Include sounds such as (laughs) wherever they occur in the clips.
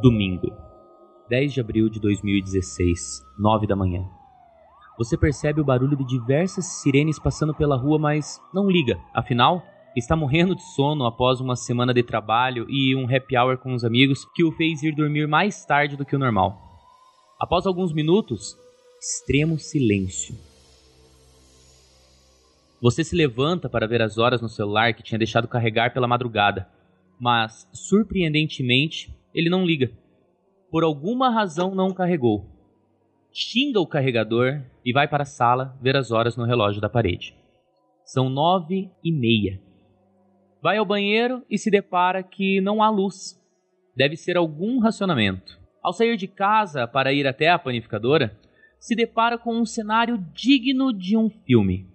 Domingo, 10 de abril de 2016, 9 da manhã. Você percebe o barulho de diversas sirenes passando pela rua, mas não liga, afinal, está morrendo de sono após uma semana de trabalho e um happy hour com os amigos que o fez ir dormir mais tarde do que o normal. Após alguns minutos, extremo silêncio. Você se levanta para ver as horas no celular que tinha deixado carregar pela madrugada, mas, surpreendentemente, ele não liga. Por alguma razão não carregou. Xinga o carregador e vai para a sala ver as horas no relógio da parede. São nove e meia. Vai ao banheiro e se depara que não há luz. Deve ser algum racionamento. Ao sair de casa para ir até a panificadora, se depara com um cenário digno de um filme.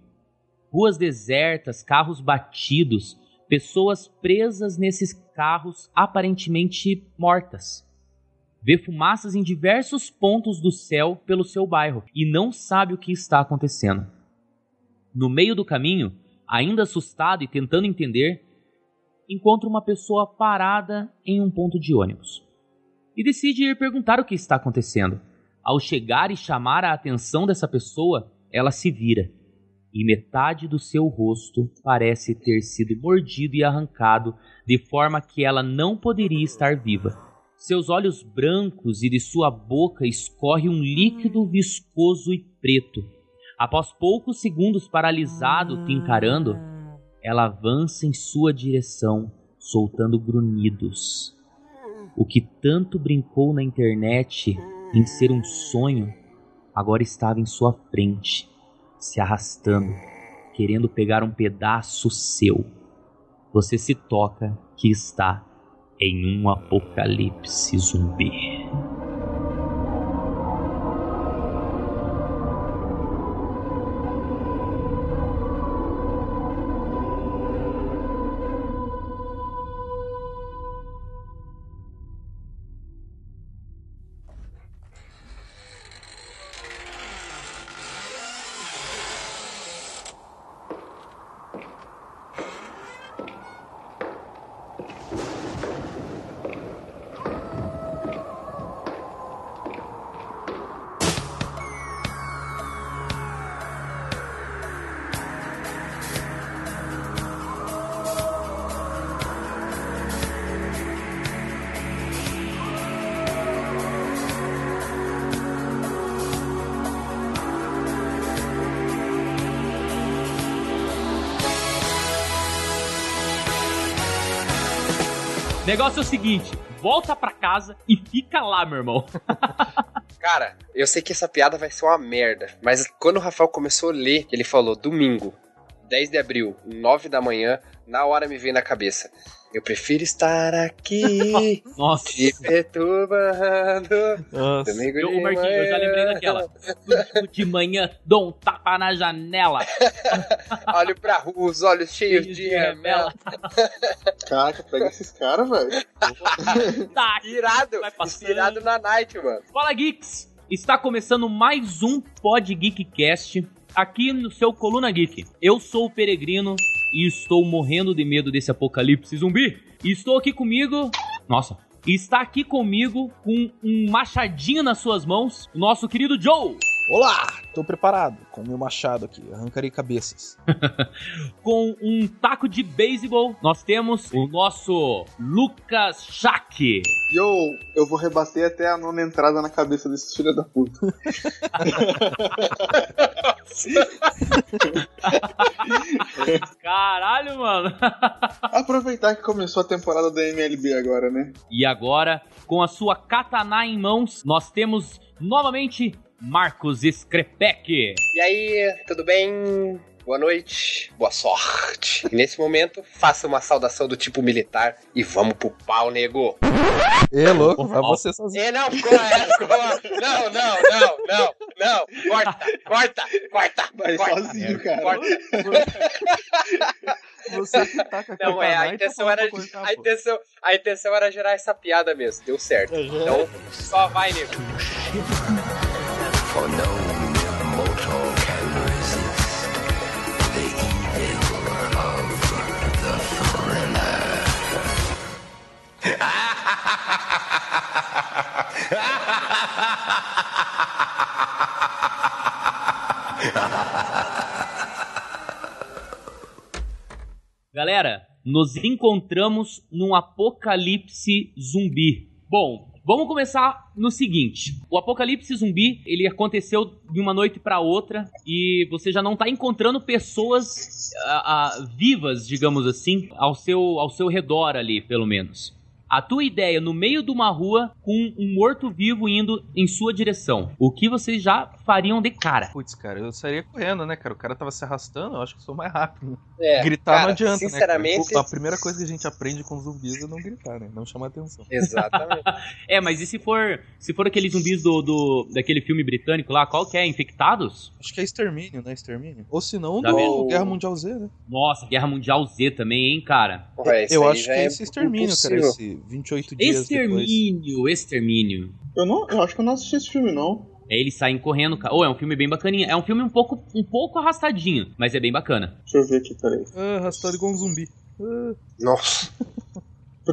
Ruas desertas, carros batidos, pessoas presas nesses carros aparentemente mortas. Vê fumaças em diversos pontos do céu pelo seu bairro e não sabe o que está acontecendo. No meio do caminho, ainda assustado e tentando entender, encontra uma pessoa parada em um ponto de ônibus e decide ir perguntar o que está acontecendo. Ao chegar e chamar a atenção dessa pessoa, ela se vira e metade do seu rosto parece ter sido mordido e arrancado de forma que ela não poderia estar viva. Seus olhos brancos e de sua boca escorre um líquido viscoso e preto. Após poucos segundos paralisado te encarando, ela avança em sua direção, soltando grunhidos. O que tanto brincou na internet em ser um sonho, agora estava em sua frente se arrastando, querendo pegar um pedaço seu. Você se toca que está em um apocalipse zumbi. É o seguinte: volta pra casa e fica lá, meu irmão. (laughs) Cara, eu sei que essa piada vai ser uma merda, mas quando o Rafael começou a ler, ele falou domingo, 10 de abril, 9 da manhã, na hora me veio na cabeça. Eu prefiro estar aqui. (laughs) Nossa. Te perturbando. Nossa. Domingo eu, de Marquinhos, manhã. eu já lembrei daquela. de manhã, dou um tapa na janela. (laughs) Olho pra rua, os olhos cheios de, de remela. Caraca, pega esses caras, velho. tá, (laughs) irado. Inspirado na night, mano. Fala, Geeks. Está começando mais um Pod Geekcast aqui no seu Coluna Geek. Eu sou o Peregrino e estou morrendo de medo desse apocalipse zumbi. E estou aqui comigo. Nossa. Está aqui comigo com um machadinho nas suas mãos, o nosso querido Joe. Olá, tô preparado com o meu machado aqui, arrancarei cabeças. (laughs) com um taco de beisebol, nós temos o nosso Lucas Schack. Yo, eu vou rebater até a nona entrada na cabeça desses filhos da puta. (laughs) Caralho, mano. (laughs) Aproveitar que começou a temporada da MLB agora, né? E agora, com a sua katana em mãos, nós temos novamente Marcos Skrepek. E aí, tudo bem? boa noite, boa sorte. E nesse momento, faça uma saudação do tipo militar e vamos pro pau, nego. É louco, vai você sozinho. É, não, ficou, é, ficou. Não, não, não, não, não. Corta, corta, corta. Vai corta, sozinho, cara. Corta. Você que tá com a Não, é, a intenção era. A intenção, a intenção era gerar essa piada mesmo, deu certo. Então, só vai, nego. For no Galera, nos encontramos num apocalipse zumbi. Bom, vamos começar no seguinte: o apocalipse zumbi ele aconteceu de uma noite para outra e você já não tá encontrando pessoas ah, ah, vivas, digamos assim, ao seu ao seu redor ali, pelo menos a tua ideia no meio de uma rua com um morto-vivo indo em sua direção. O que vocês já fariam de cara? Putz, cara, eu sairia correndo, né, cara? O cara tava se arrastando, eu acho que sou mais rápido. É, gritar cara, não adianta, sinceramente... né? Cara? A primeira coisa que a gente aprende com zumbis é não gritar, né? Não chamar atenção. Exatamente. (laughs) é, mas e se for se for aqueles zumbis do, do daquele filme britânico lá, qual que é? Infectados? Acho que é Extermínio, né? Extermínio. Ou se não, do mesmo. Guerra Mundial Z, né? Nossa, Guerra Mundial Z também, hein, cara? Ué, eu acho que é esse Extermínio, cara, esse 28 dias Extermínio, depois. Extermínio. Eu, não, eu acho que eu não assisti esse filme, não. É, eles saem correndo, cara. Ou oh, é um filme bem bacaninha. É um filme um pouco, um pouco arrastadinho, mas é bem bacana. Deixa eu ver aqui, peraí. Ah, arrastado igual um zumbi. Ah. Nossa. (laughs)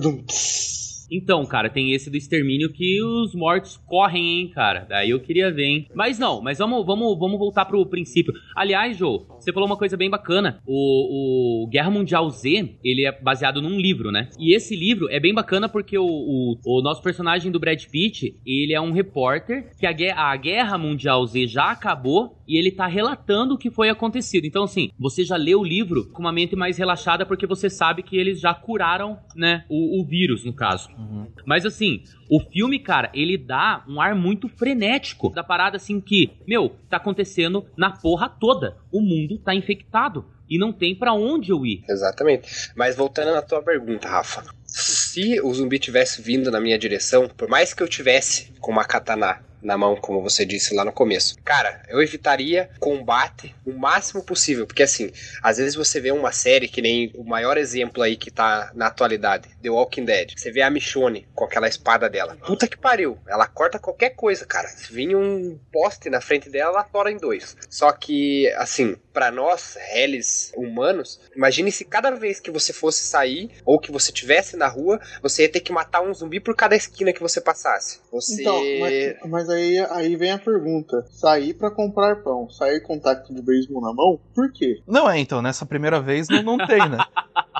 Então, cara, tem esse do extermínio que os mortos correm, hein, cara. Daí eu queria ver, hein. Mas não, mas vamos, vamos, vamos voltar pro princípio. Aliás, Joe, você falou uma coisa bem bacana. O, o, Guerra Mundial Z, ele é baseado num livro, né? E esse livro é bem bacana porque o, o, o nosso personagem do Brad Pitt, ele é um repórter que a, a Guerra Mundial Z já acabou e ele tá relatando o que foi acontecido. Então, assim, você já lê o livro com uma mente mais relaxada porque você sabe que eles já curaram, né, o, o vírus, no caso. Uhum. Mas, assim, o filme, cara, ele dá um ar muito frenético da parada, assim, que, meu, tá acontecendo na porra toda. O mundo tá infectado e não tem para onde eu ir. Exatamente. Mas voltando na tua pergunta, Rafa. Se o zumbi tivesse vindo na minha direção, por mais que eu tivesse com uma katana na mão, como você disse lá no começo. Cara, eu evitaria combate o máximo possível, porque assim, às vezes você vê uma série que nem o maior exemplo aí que tá na atualidade, The Walking Dead. Você vê a Michonne com aquela espada dela. Puta que pariu, ela corta qualquer coisa, cara. Se vir um poste na frente dela, ela tora em dois. Só que, assim, para nós, réis humanos, imagine se cada vez que você fosse sair ou que você tivesse na rua, você ia ter que matar um zumbi por cada esquina que você passasse. Você. Então, mas, mas aí, aí vem a pergunta: sair para comprar pão, sair com taco de beisebol na mão, por quê? Não é, então, nessa primeira vez não, não tem, né?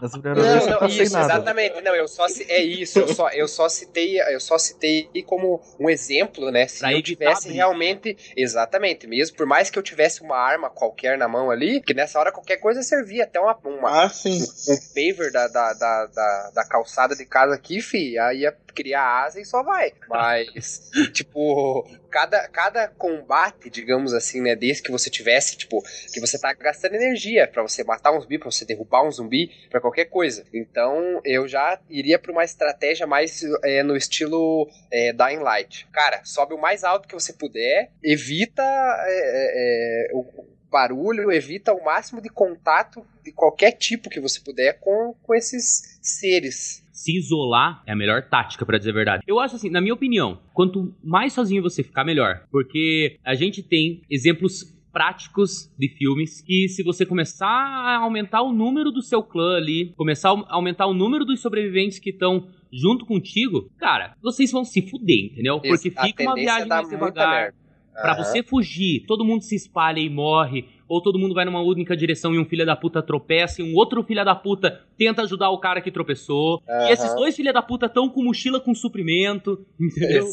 Nessa primeira vez não, não isso, nada. Exatamente, não, eu só é isso, eu só, eu só citei, eu só citei como um exemplo, né? Se pra eu tivesse realmente, exatamente, mesmo por mais que eu tivesse uma arma qualquer na mão ali, que nessa hora qualquer coisa servia, até uma, uma ah, sim. um, um paver da, da, da, da, da calçada de casa aqui, fi, aí ia criar asa e só vai. Mas, (laughs) tipo, cada, cada combate, digamos assim, né, desse que você tivesse, tipo, que você tá gastando energia para você matar um zumbi, pra você derrubar um zumbi, para qualquer coisa. Então, eu já iria pra uma estratégia mais é, no estilo é, Dying Light. Cara, sobe o mais alto que você puder, evita é, é, é o barulho, evita o máximo de contato de qualquer tipo que você puder com, com esses seres se isolar é a melhor tática, para dizer a verdade. Eu acho assim, na minha opinião, quanto mais sozinho você ficar, melhor. Porque a gente tem exemplos práticos de filmes que se você começar a aumentar o número do seu clã ali, começar a aumentar o número dos sobreviventes que estão junto contigo, cara, vocês vão se fuder, entendeu? Porque fica uma viagem mais devagar. Pra você fugir, todo mundo se espalha e morre ou todo mundo vai numa única direção e um filho da puta tropeça e um outro filho da puta tenta ajudar o cara que tropeçou. Uhum. E esses dois filha da puta estão com mochila com suprimento, entendeu?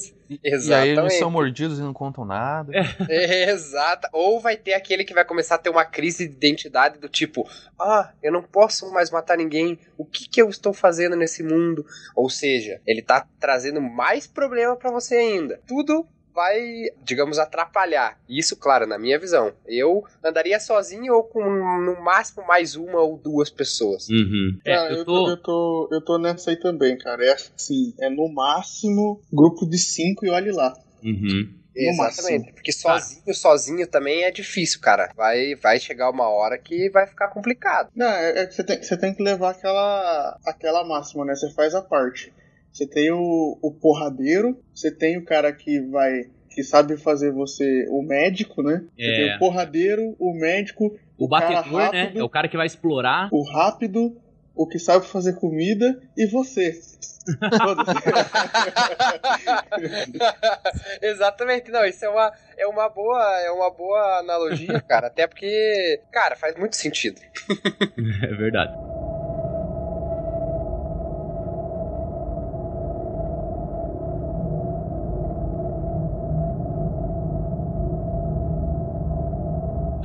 Exatamente. E aí eles são mordidos e não contam nada. É. (laughs) Exato. Ou vai ter aquele que vai começar a ter uma crise de identidade do tipo, ah, eu não posso mais matar ninguém, o que que eu estou fazendo nesse mundo? Ou seja, ele tá trazendo mais problema para você ainda. Tudo vai, digamos, atrapalhar. Isso, claro, na minha visão. Eu andaria sozinho ou com no máximo mais uma ou duas pessoas. Uhum. É, cara, eu, tô... Eu, tô, eu tô nessa aí também, cara. É assim, é no máximo grupo de cinco e olhe lá. Uhum. Exatamente, porque sozinho, ah. sozinho também é difícil, cara. Vai, vai chegar uma hora que vai ficar complicado. Não, é, é você, tem, você tem que levar aquela, aquela máxima, né? Você faz a parte. Você tem o, o porradeiro, você tem o cara que vai. que sabe fazer você o médico, né? Você é. tem o porradeiro, o médico, o, o batedor, né? É o cara que vai explorar. O rápido, o que sabe fazer comida e você. (laughs) Exatamente, não, isso é uma, é uma boa, é uma boa analogia, cara, até porque, cara, faz muito sentido. (laughs) é verdade.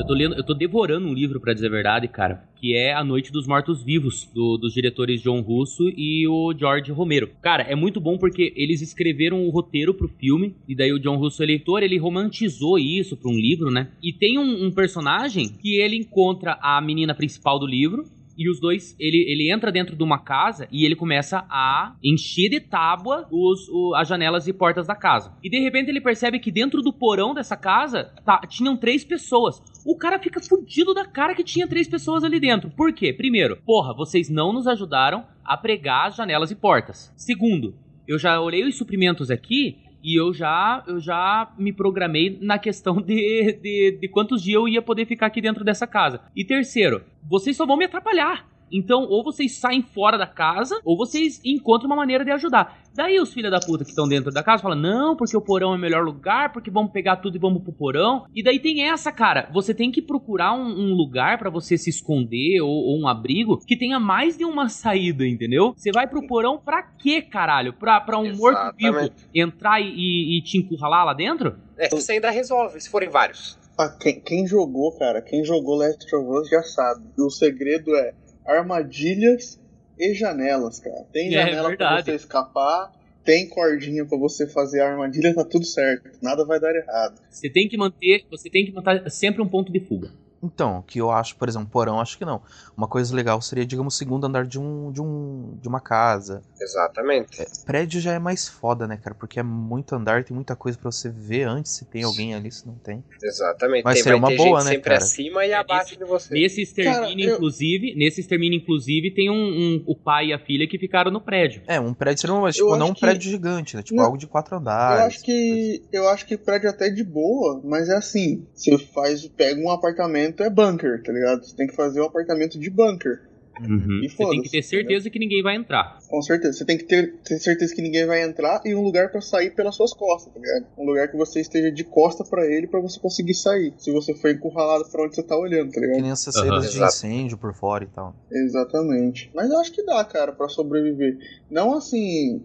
Eu tô lendo, eu tô devorando um livro, para dizer a verdade, cara, que é A Noite dos Mortos Vivos, do, dos diretores John Russo e o George Romero. Cara, é muito bom porque eles escreveram o roteiro pro filme, e daí o John Russo, eleitor, ele romantizou isso pra um livro, né? E tem um, um personagem que ele encontra a menina principal do livro, e os dois, ele, ele entra dentro de uma casa e ele começa a encher de tábua os, o, as janelas e portas da casa. E de repente ele percebe que dentro do porão dessa casa tá, tinham três pessoas. O cara fica fudido da cara que tinha três pessoas ali dentro. Por quê? Primeiro, porra, vocês não nos ajudaram a pregar as janelas e portas. Segundo, eu já olhei os suprimentos aqui e eu já, eu já me programei na questão de, de, de quantos dias eu ia poder ficar aqui dentro dessa casa. E terceiro, vocês só vão me atrapalhar. Então, ou vocês saem fora da casa, ou vocês encontram uma maneira de ajudar. Daí os filhos da puta que estão dentro da casa falam: não, porque o porão é o melhor lugar, porque vamos pegar tudo e vamos pro porão. E daí tem essa, cara. Você tem que procurar um, um lugar para você se esconder ou, ou, um abrigo que tenha mais de uma saída, entendeu? Você vai pro porão pra quê, caralho? Pra, pra um morto-vivo entrar e, e, e te encurralar lá dentro? É, você ainda resolve, se forem vários. Ah, quem, quem jogou, cara, quem jogou Last of Us já sabe. O segredo é armadilhas e janelas, cara. Tem é, janela é pra você escapar, tem cordinha para você fazer a armadilha, tá tudo certo. Nada vai dar errado. Você tem que manter, você tem que manter sempre um ponto de fuga. Então, que eu acho, por exemplo, porão, acho que não. Uma coisa legal seria, digamos, o segundo andar de um de um de uma casa. Exatamente. É, prédio já é mais foda, né, cara? Porque é muito andar, tem muita coisa para você ver antes se tem alguém ali, se não tem. Exatamente. Mas tem, seria uma boa, né, sempre cara? acima e é, abaixo nesse, de você. Nesse extermínio, cara, inclusive, eu... nesse extermínio, inclusive, tem um, um, o pai e a filha que ficaram no prédio. É, um prédio seria uma, tipo, não um prédio que... gigante, né? Tipo, não, algo de quatro andares. Eu acho que eu acho que prédio até de boa, mas é assim, você faz, pega um apartamento é bunker, tá ligado? Você tem que fazer um apartamento de bunker. Uhum. E você tem que ter certeza né? que ninguém vai entrar. Com certeza. Você tem que ter, ter certeza que ninguém vai entrar e um lugar para sair pelas suas costas, tá ligado? Um lugar que você esteja de costa para ele para você conseguir sair. Se você for encurralado pra onde você tá olhando, tá ligado? Que nem essas saídas uhum. de incêndio por fora e tal. Exatamente. Mas eu acho que dá, cara, para sobreviver. Não assim.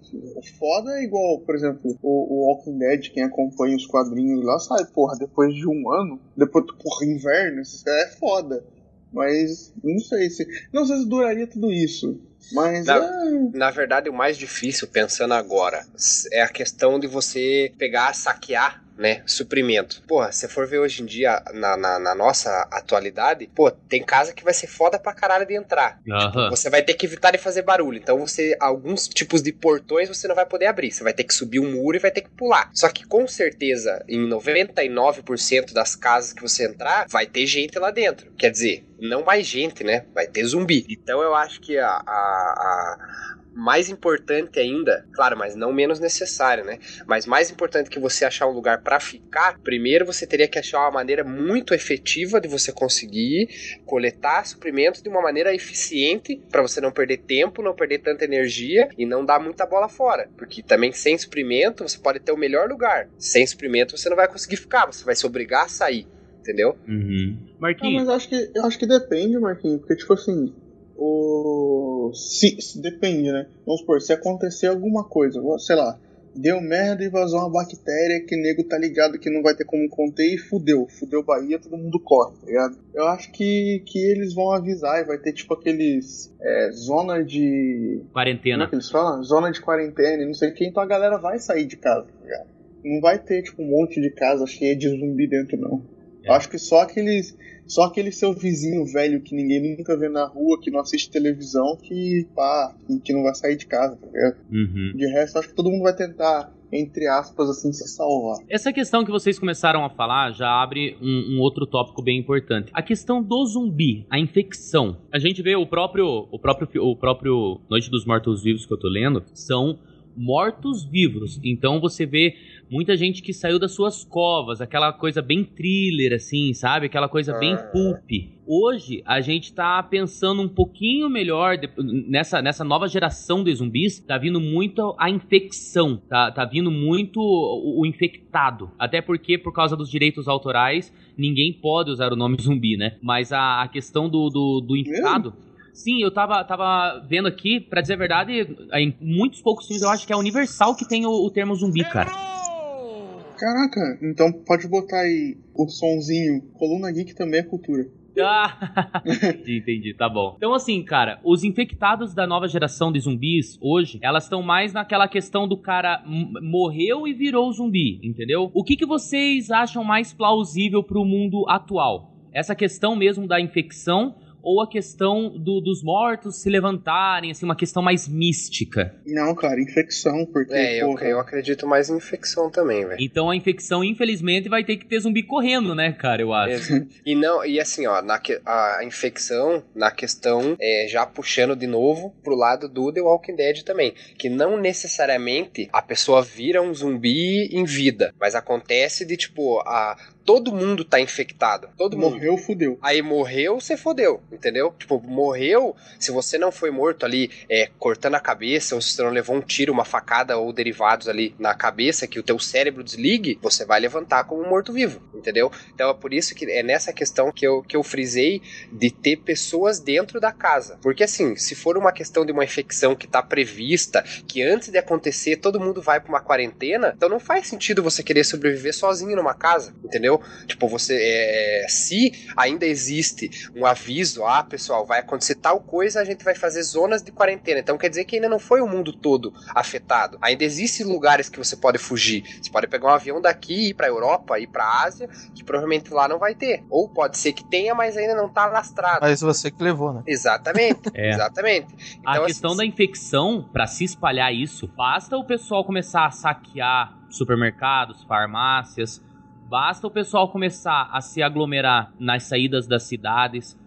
Foda é igual, por exemplo, o, o Walking Dead, quem acompanha os quadrinhos lá, sabe, porra, depois de um ano, depois, porra, inverno, isso é foda. Mas não sei se. Não sei se duraria tudo isso. Mas. Na, é... na verdade, o mais difícil, pensando agora, é a questão de você pegar, saquear né? Suprimento. Porra, se for ver hoje em dia, na, na, na, nossa atualidade, pô, tem casa que vai ser foda pra caralho de entrar. Uhum. Tipo, você vai ter que evitar de fazer barulho. Então você, alguns tipos de portões você não vai poder abrir. Você vai ter que subir um muro e vai ter que pular. Só que com certeza, em 99% das casas que você entrar, vai ter gente lá dentro. Quer dizer, não mais gente, né? Vai ter zumbi. Então eu acho que a, a, a mais importante ainda, claro, mas não menos necessário, né? Mas mais importante que você achar um lugar para ficar, primeiro você teria que achar uma maneira muito efetiva de você conseguir coletar suprimentos de uma maneira eficiente para você não perder tempo, não perder tanta energia e não dar muita bola fora, porque também sem suprimento você pode ter o melhor lugar. Sem suprimento você não vai conseguir ficar, você vai se obrigar a sair, entendeu? Uhum. Marquinhos. Ah, mas acho que eu acho que depende, Marquinhos, porque tipo assim, o. Se, se, depende, né? Vamos supor, se acontecer alguma coisa, sei lá, deu merda e vazou uma bactéria que o nego tá ligado que não vai ter como conter e fudeu. Fudeu Bahia, todo mundo corre, tá ligado? Eu acho que, que eles vão avisar e vai ter tipo aqueles. É, zona de. Quarentena. Como é que eles falam? Zona de quarentena, não sei o que, então a galera vai sair de casa, tá ligado? Não vai ter tipo um monte de casa cheia de zumbi dentro, não. É. Eu acho que só aqueles só aquele seu vizinho velho que ninguém nunca vê na rua, que não assiste televisão, que pá, que não vai sair de casa, tá ligado? Uhum. De resto, acho que todo mundo vai tentar entre aspas, assim, se salvar. Essa questão que vocês começaram a falar já abre um, um, outro tópico bem importante. A questão do zumbi, a infecção. A gente vê o próprio, o próprio, o próprio Noite dos Mortos Vivos que eu tô lendo, são mortos-vivos. Então você vê muita gente que saiu das suas covas, aquela coisa bem thriller, assim, sabe? Aquela coisa bem Ah. pulp. Hoje, a gente tá pensando um pouquinho melhor de- nessa, nessa nova geração de zumbis. Tá vindo muito a infecção, tá, tá vindo muito o, o infectado. Até porque, por causa dos direitos autorais, ninguém pode usar o nome (laughs) zumbi, né? Mas a, a questão do, do, do infectado. Sim, eu tava, tava vendo aqui, pra dizer a verdade, em muitos poucos filmes eu acho que é a Universal que tem o, o termo zumbi, cara. Caraca, então pode botar aí o sonzinho. Coluna Geek também é cultura. Ah, entendi, (laughs) entendi, tá bom. Então, assim, cara, os infectados da nova geração de zumbis hoje, elas estão mais naquela questão do cara morreu e virou zumbi, entendeu? O que, que vocês acham mais plausível pro mundo atual? Essa questão mesmo da infecção ou a questão do- dos mortos se levantarem, assim, uma questão mais mística? Não, cara, infecção, porque. É, eu, porra, eu acredito mais em infecção também, velho. Então a infecção, infelizmente, vai ter que ter zumbi correndo, né, cara, eu acho. E não, e assim, ó, na que- a infecção, na questão, é, já puxando de novo pro lado do The Walking Dead também, que não necessariamente a pessoa vira um zumbi em vida, mas acontece de tipo, a todo mundo tá infectado, todo mundo. Morreu, fudeu. Aí morreu, você fodeu, entendeu? Tipo, morreu, se você não foi morto ali é, cortando a cabeça, ou se você não levou um tiro, uma facada ou derivados ali na cabeça, que o teu cérebro desligue, você vai levantar como morto-vivo, entendeu? Então é por isso que é nessa questão que eu, que eu frisei de ter pessoas dentro da casa. Porque assim, se for uma questão de uma infecção que tá prevista, que antes de acontecer todo mundo vai pra uma quarentena, então não faz sentido você querer sobreviver sozinho numa casa, entendeu? Tipo, você. É, se ainda existe um aviso, ah, pessoal, vai acontecer tal coisa, a gente vai fazer zonas de quarentena. Então quer dizer que ainda não foi o mundo todo afetado. Ainda existem lugares que você pode fugir. Você pode pegar um avião daqui e ir pra Europa, ir pra Ásia, que provavelmente lá não vai ter. Ou pode ser que tenha, mas ainda não tá lastrado. Mas você que levou, né? Exatamente, (laughs) É. exatamente. A Então, questão assim, da infecção, pra se espalhar isso, basta o pessoal começar a saquear supermercados, farmácias, basta o pessoal começar a se aglomerar nas saídas das cidades.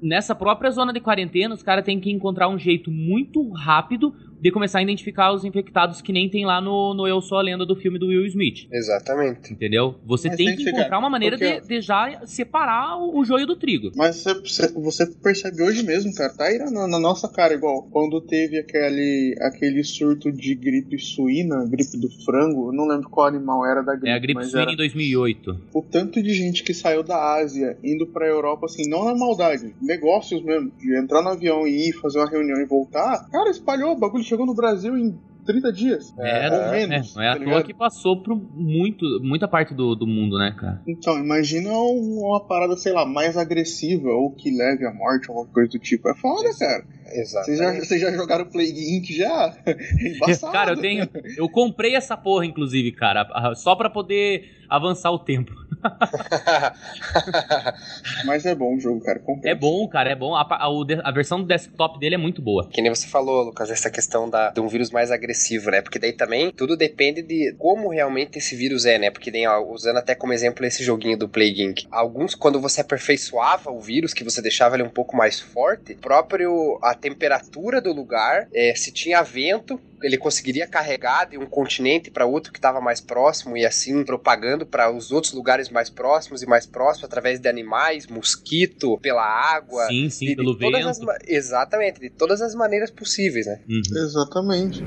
Nessa própria zona de quarentena, os caras têm que encontrar um jeito muito rápido de começar a identificar os infectados que nem tem lá no, no Eu Sou a Lenda do filme do Will Smith. Exatamente. Entendeu? Você tem tem que encontrar chegar, uma maneira porque- de, de já separar o, o joio do trigo. Mas você, você percebe hoje mesmo, cara, tá aí na, na nossa cara, igual quando teve aquele, aquele surto de gripe suína, gripe do frango, eu não lembro qual animal era da gripe, É a gripe mas suína era em 2008. o tanto de gente que saiu da Ásia indo pra Europa, assim, não na maldade, negócios mesmo, de entrar no avião e ir fazer uma reunião e voltar, cara, espalhou, o bagulho chegou no Brasil em 30 dias. É, ou não, menos, é, não é à tá toa que passou por muito, muita parte do, do mundo, né, cara? Então, imagina um- uma parada, sei lá, mais agressiva ou que leve à morte, alguma coisa do tipo. É foda, cara. Vocês já, vocês já jogaram Plague Inc. já? É (laughs) embaçado. Cara, eu tenho. Eu comprei essa porra, inclusive, cara, só pra poder avançar o tempo. (laughs) Mas é bom o jogo, cara. Compensa. É bom, cara, é bom. A, a- a versão do desktop dele é muito boa. Que nem você falou, Lucas, essa questão da, de um vírus mais agressivo, né? Porque daí também tudo depende de como realmente esse vírus é, né? Porque ó, usando até como exemplo esse joguinho do Plague Inc. Alguns, quando você aperfeiçoava o vírus, que você deixava ele um pouco mais forte, próprio a temperatura do lugar, é, se tinha vento, ele conseguiria carregar de um continente para outro que estava mais próximo e assim propagando para os outros lugares mais próximos e mais próximos através de animais, mosquito, pela água, Sim, sim, de- de pelo todas vento. as exatamente, de todas as maneiras possíveis, né? Uhum. Exatamente.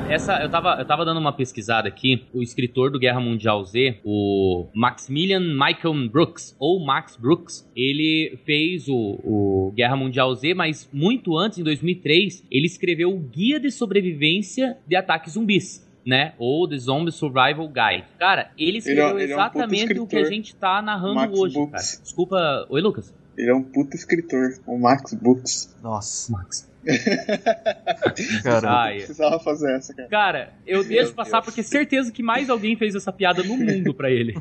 Cara, essa eu tava, eu tava dando uma pesquisada aqui. O escritor do Guerra Mundial Z, o Maximilian Michael Brooks, ou Max Brooks, ele fez o, o Guerra Mundial Z, mas muito antes, em 2003, ele escreveu o Guia de Sobrevivência de Ataques Zumbis. Né? Ou The Zombie Survival Guide. Cara, ele escreveu ele é um puta exatamente o que a gente tá narrando Max hoje, Brooks. cara. Desculpa. Oi, Lucas. Ele é um puta escritor, o Max Books. Nossa, Max. Cara. Ai. Precisava fazer essa, cara. Cara, eu deixo passar porque certeza que mais alguém fez essa piada no mundo pra ele.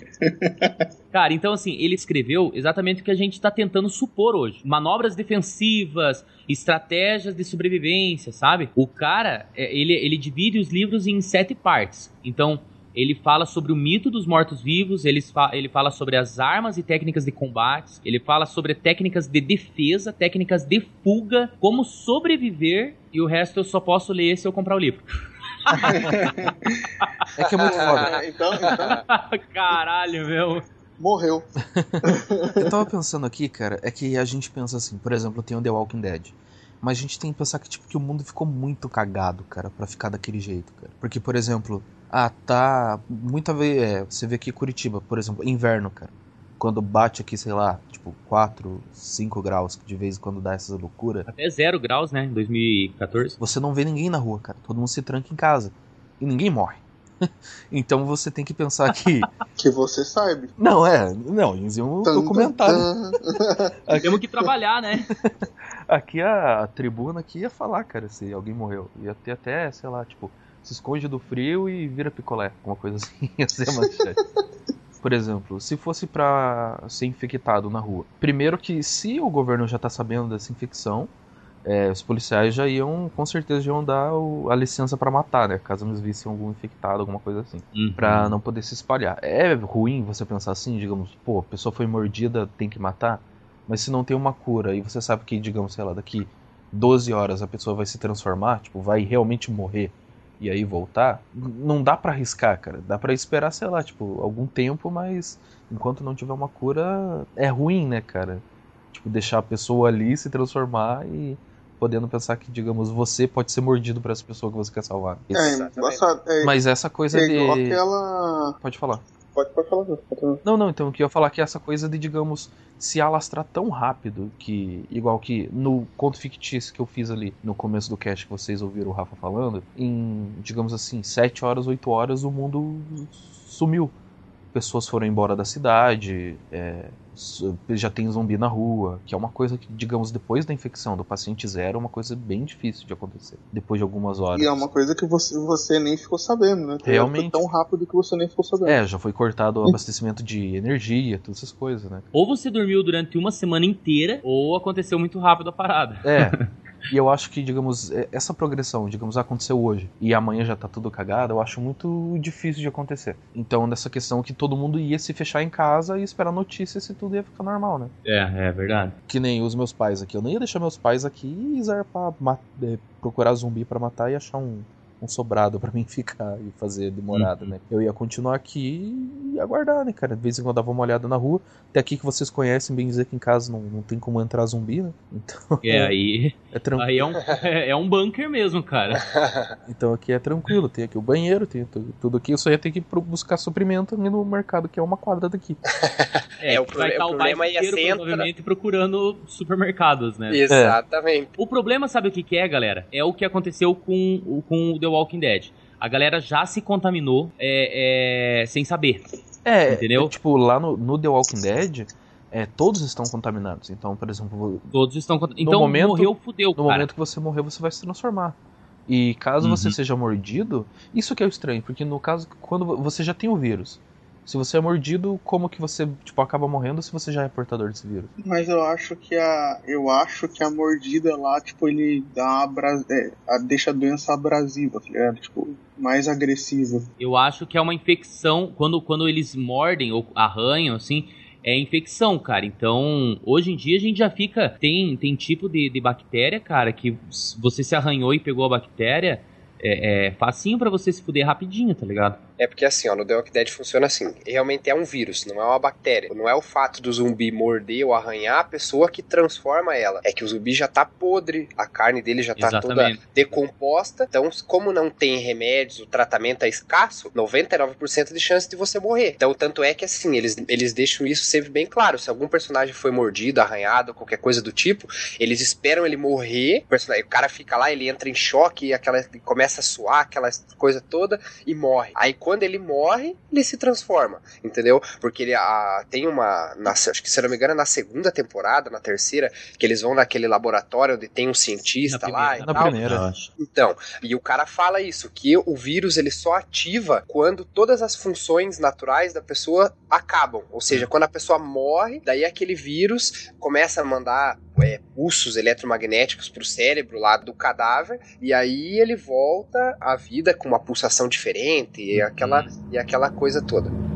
(laughs) Cara, então assim, ele escreveu exatamente o que a gente tá tentando supor hoje. Manobras defensivas, estratégias de sobrevivência, sabe? O cara, é, ele, ele divide os livros em sete partes. Então, ele fala sobre o mito dos mortos-vivos, ele, fa ele fala sobre as armas e técnicas de combate, ele fala sobre técnicas de defesa, técnicas de fuga, como sobreviver, e o resto eu só posso ler se eu comprar o livro. é que é muito foda. (laughs) Então, então. (laughs) Caralho, meu. Morreu. eu tava pensando aqui, cara, é que a gente pensa assim, por exemplo, tem o The Walking Dead. Mas a gente tem que pensar que, tipo, que o mundo ficou muito cagado, cara, para ficar daquele jeito, cara. Porque, por exemplo, ah, tá. Muita vez. É, você vê aqui Curitiba, por exemplo, inverno, cara. Quando bate aqui, sei lá, tipo, 4, 5 graus, de vez em quando dá essa loucura. Até 0 graus, né? Em 2014. Você não vê ninguém na rua, cara. Todo mundo se tranca em casa. E ninguém morre. (laughs) então você tem que pensar que. (laughs) que você sabe. Não, é. Não, em um documentário. (laughs) Temos que trabalhar, né? aqui a, a, tribuna aqui ia falar, cara, se alguém morreu. Ia ter até, sei lá, tipo, se esconde do frio e vira picolé. Uma coisa assim, (laughs) ser manchete. Por exemplo, se fosse para ser infectado na rua. Primeiro que se o governo já tá sabendo dessa infecção, é, os policiais já iam, com certeza, iam dar o, a licença para matar, né? Caso eles vissem algum infectado, alguma coisa assim. Uhum. Pra não poder se espalhar. É ruim você pensar assim, digamos, pô, a pessoa foi mordida, tem que matar. Mas se não tem uma cura e você sabe que, digamos, sei lá, daqui 12 horas a pessoa vai se transformar, tipo, vai realmente morrer e aí voltar, não dá para arriscar, cara. Dá para esperar, sei lá, tipo, algum tempo, mas enquanto não tiver uma cura, é ruim, né, cara? Tipo, deixar a pessoa ali se transformar e podendo pensar que, digamos, você pode ser mordido por essa pessoa que você quer salvar. É, é, mas essa coisa é de. Aquela... Pode falar. Pode, pode falar. Não, não, então o que eu ia falar é que essa coisa de, digamos, se alastrar tão rápido que, igual que no conto fictício que eu fiz ali no começo do cast que vocês ouviram o Rafa falando, em, digamos assim, 7 horas, 8 horas o mundo sumiu. Pessoas foram embora da cidade, é, já tem zumbi na rua, que é uma coisa que, digamos, depois da infecção do paciente zero, é uma coisa bem difícil de acontecer, depois de algumas horas. E é uma coisa que você, você nem ficou sabendo, né? Realmente. Foi tão rápido que você nem ficou sabendo. É, já foi cortado o abastecimento de energia, todas essas coisas, né? Ou você dormiu durante uma semana inteira, ou aconteceu muito rápido a parada. É. (laughs) E eu acho que, digamos, é, essa progressão, digamos, aconteceu hoje e amanhã já tá tudo cagado, eu acho muito difícil de acontecer. Então, nessa questão que todo mundo ia se fechar em casa e esperar notícias se tudo ia ficar normal, né? É, é verdade. Que nem os meus pais aqui. Eu não ia deixar meus pais aqui e zarpar, é, procurar zumbi para matar e achar um, um sobrado para mim (laughs) ficar e fazer demorada, uhum. né? Eu ia continuar aqui e aguardar, né, cara? De vez em quando dava uma olhada na rua. Até aqui que vocês conhecem, bem dizer que em casa não, não tem como entrar zumbi, né? (laughs) Então. É, aí. (laughs) É tranquilo. Aí é um, é, é um bunker mesmo, cara. então aqui é tranquilo. Tem aqui o banheiro, tem tudo, tudo aqui. Eu só ia ter que buscar suprimento ali no mercado, que é uma quadra daqui. É, é o, pro, o problema ia ser. Provavelmente procurando supermercados, né? Exatamente. O problema, sabe o que, que é, galera? É o que aconteceu com, com o The Walking Dead. A galera já se contaminou é, é, sem saber. É, entendeu? É, tipo, lá no, no The Walking Dead, é, todos estão contaminados. Então, por exemplo. Todos estão contaminados. Então, momento, morreu, fudeu. No cara. momento que você morreu, você vai se transformar. E caso uhum. você seja mordido, isso que é o estranho, porque no caso, quando você já tem o vírus, se você é mordido, como que você tipo acaba morrendo se você já é portador desse vírus? Mas eu acho que a eu acho que a mordida lá, tipo, ele dá abra, é, a, deixa a doença abrasiva, tá ligado? Tipo, mais agressiva. Eu acho que é uma infecção quando quando eles mordem ou arranham assim, é infecção, cara. Então, hoje em dia a gente já fica. Tem, tem tipo de, de bactéria, cara, que você se arranhou e pegou a bactéria. É, é facinho para você se fuder rapidinho, tá ligado? É porque assim, ó, no The Walking Dead funciona assim. Realmente é um vírus, não é uma bactéria. Não é o fato do zumbi morder ou arranhar a pessoa que transforma ela. É que o zumbi já tá podre, a carne dele já tá Exatamente. toda decomposta. Então, como não tem remédios, o tratamento é escasso, 99% de chance de você morrer. Então, tanto é que assim, eles, eles deixam isso sempre bem claro. Se algum personagem foi mordido, arranhado, qualquer coisa do tipo, eles esperam ele morrer. O, o cara fica lá, ele entra em choque, aquela, começa a suar, aquela coisa toda, e morre. Aí quando ele morre, ele se transforma, entendeu? Porque ele a, tem uma. Na, acho que se não me engano, é na segunda temporada, na terceira, que eles vão naquele laboratório onde tem um cientista na lá primeira, e na tal. Primeira, então, e o cara fala isso, que o vírus ele só ativa quando todas as funções naturais da pessoa acabam. Ou seja, quando a pessoa morre, daí aquele vírus começa a mandar é, pulsos eletromagnéticos pro cérebro lá do cadáver, e aí ele volta à vida com uma pulsação diferente e aquela, e aquela coisa toda.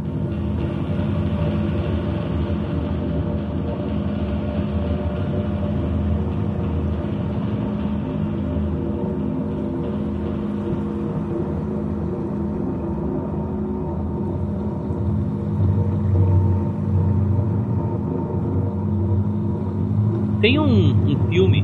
Tem um, um filme,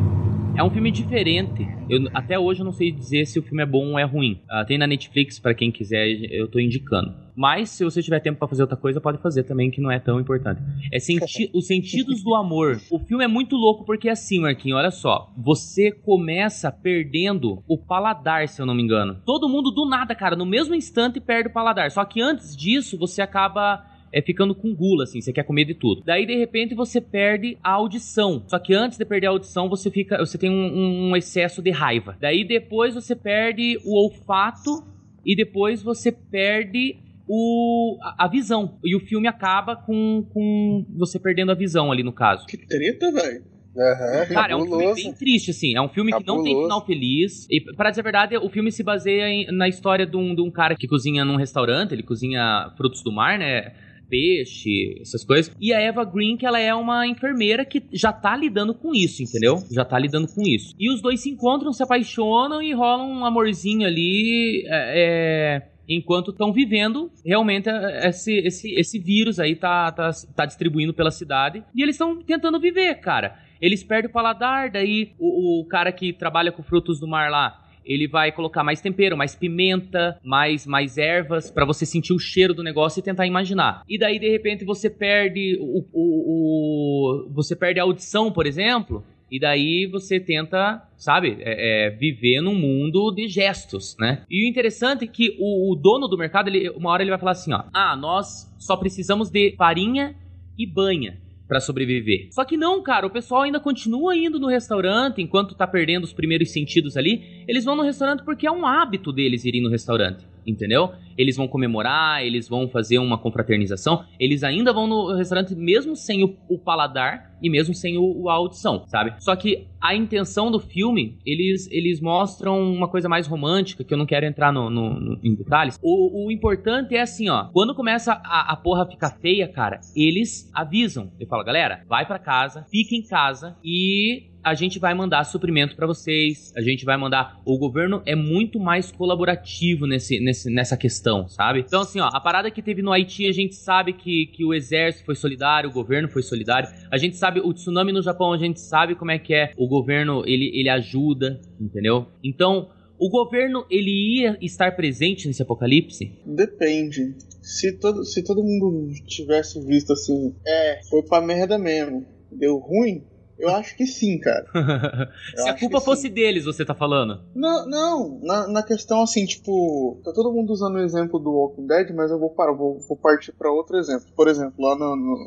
é um filme diferente. Eu, até hoje eu não sei dizer se o filme é bom ou é ruim. Uh, tem na Netflix, para quem quiser, eu tô indicando. Mas se você tiver tempo para fazer outra coisa, pode fazer também, que não é tão importante. É senti (laughs) Os Sentidos do Amor. O filme é muito louco porque é assim, Marquinhos, olha só. Você começa perdendo o paladar, se eu não me engano. Todo mundo do nada, cara, no mesmo instante perde o paladar. Só que antes disso, você acaba é ficando com gula, assim, você quer comer de tudo. Daí, de repente, você perde a audição. Só que antes de perder a audição, você fica. Você tem um, um excesso de raiva. Daí depois você perde o olfato e depois você perde o, a, a, visão. E o filme acaba com, com você perdendo a visão ali no caso. Que treta, velho. Uhum, Cara, é um filme bem triste, assim. É um filme Cabuloso. que não tem final feliz. E, pra dizer a verdade, o filme se baseia em, na história de um, de um cara que cozinha num restaurante. Ele cozinha frutos do mar, né? Peixe, essas coisas. E a Eva Green, que ela é uma enfermeira que já tá lidando com isso, entendeu? Já tá lidando com isso. E os dois se encontram, se apaixonam e rola um amorzinho ali. É, é enquanto estão vivendo realmente esse, esse, esse vírus aí tá, tá, tá distribuindo pela cidade e eles estão tentando viver, cara. Eles perdem o paladar, daí o, o cara que trabalha com frutos do mar lá, ele vai colocar mais tempero, mais pimenta, mais, mais ervas, para você sentir o cheiro do negócio e tentar imaginar. E daí, de repente, você perde o, o, o você perde a audição, por exemplo, e daí você tenta, sabe, é, é, viver num mundo de gestos, né? E o interessante é que o, o, dono do mercado, ele, uma hora ele vai falar assim, ó, ah, nós só precisamos de farinha e banha para sobreviver. Só que não, cara, o pessoal ainda continua indo no restaurante enquanto tá perdendo os primeiros sentidos ali. Eles vão no restaurante porque é um hábito deles irem no restaurante entendeu? Eles vão comemorar, eles vão fazer uma confraternização, eles ainda vão no restaurante mesmo sem o, o paladar e mesmo sem o, o, a audição, sabe? Só que a intenção do filme, eles, eles mostram uma coisa mais romântica, que eu não quero entrar no, no, no em detalhes. O, o, importante é assim, ó, quando começa a, a porra ficar feia, cara, eles avisam. Ele fala, galera, vai para casa, fica em casa e a gente vai mandar suprimento para vocês, a gente vai mandar. O governo é muito mais colaborativo nesse, nesse, nessa questão, sabe? Então, assim, ó, a parada que teve no Haiti, a gente sabe que, que o exército foi solidário, o governo foi solidário. A gente sabe, o tsunami no Japão, a gente sabe como é que é. O governo, ele, ele ajuda, entendeu? Então, o governo, ele ia estar presente nesse apocalipse? Depende. Se todo, se todo mundo tivesse visto assim, é, foi pra merda mesmo, deu ruim, eu acho que sim, cara. (laughs) Se a culpa fosse deles, você tá falando? Não, não. Na, na, questão assim, tipo, tá todo mundo usando o exemplo do Walking Dead, mas eu vou parar, vou, vou partir para outro exemplo. Por exemplo, lá no, no,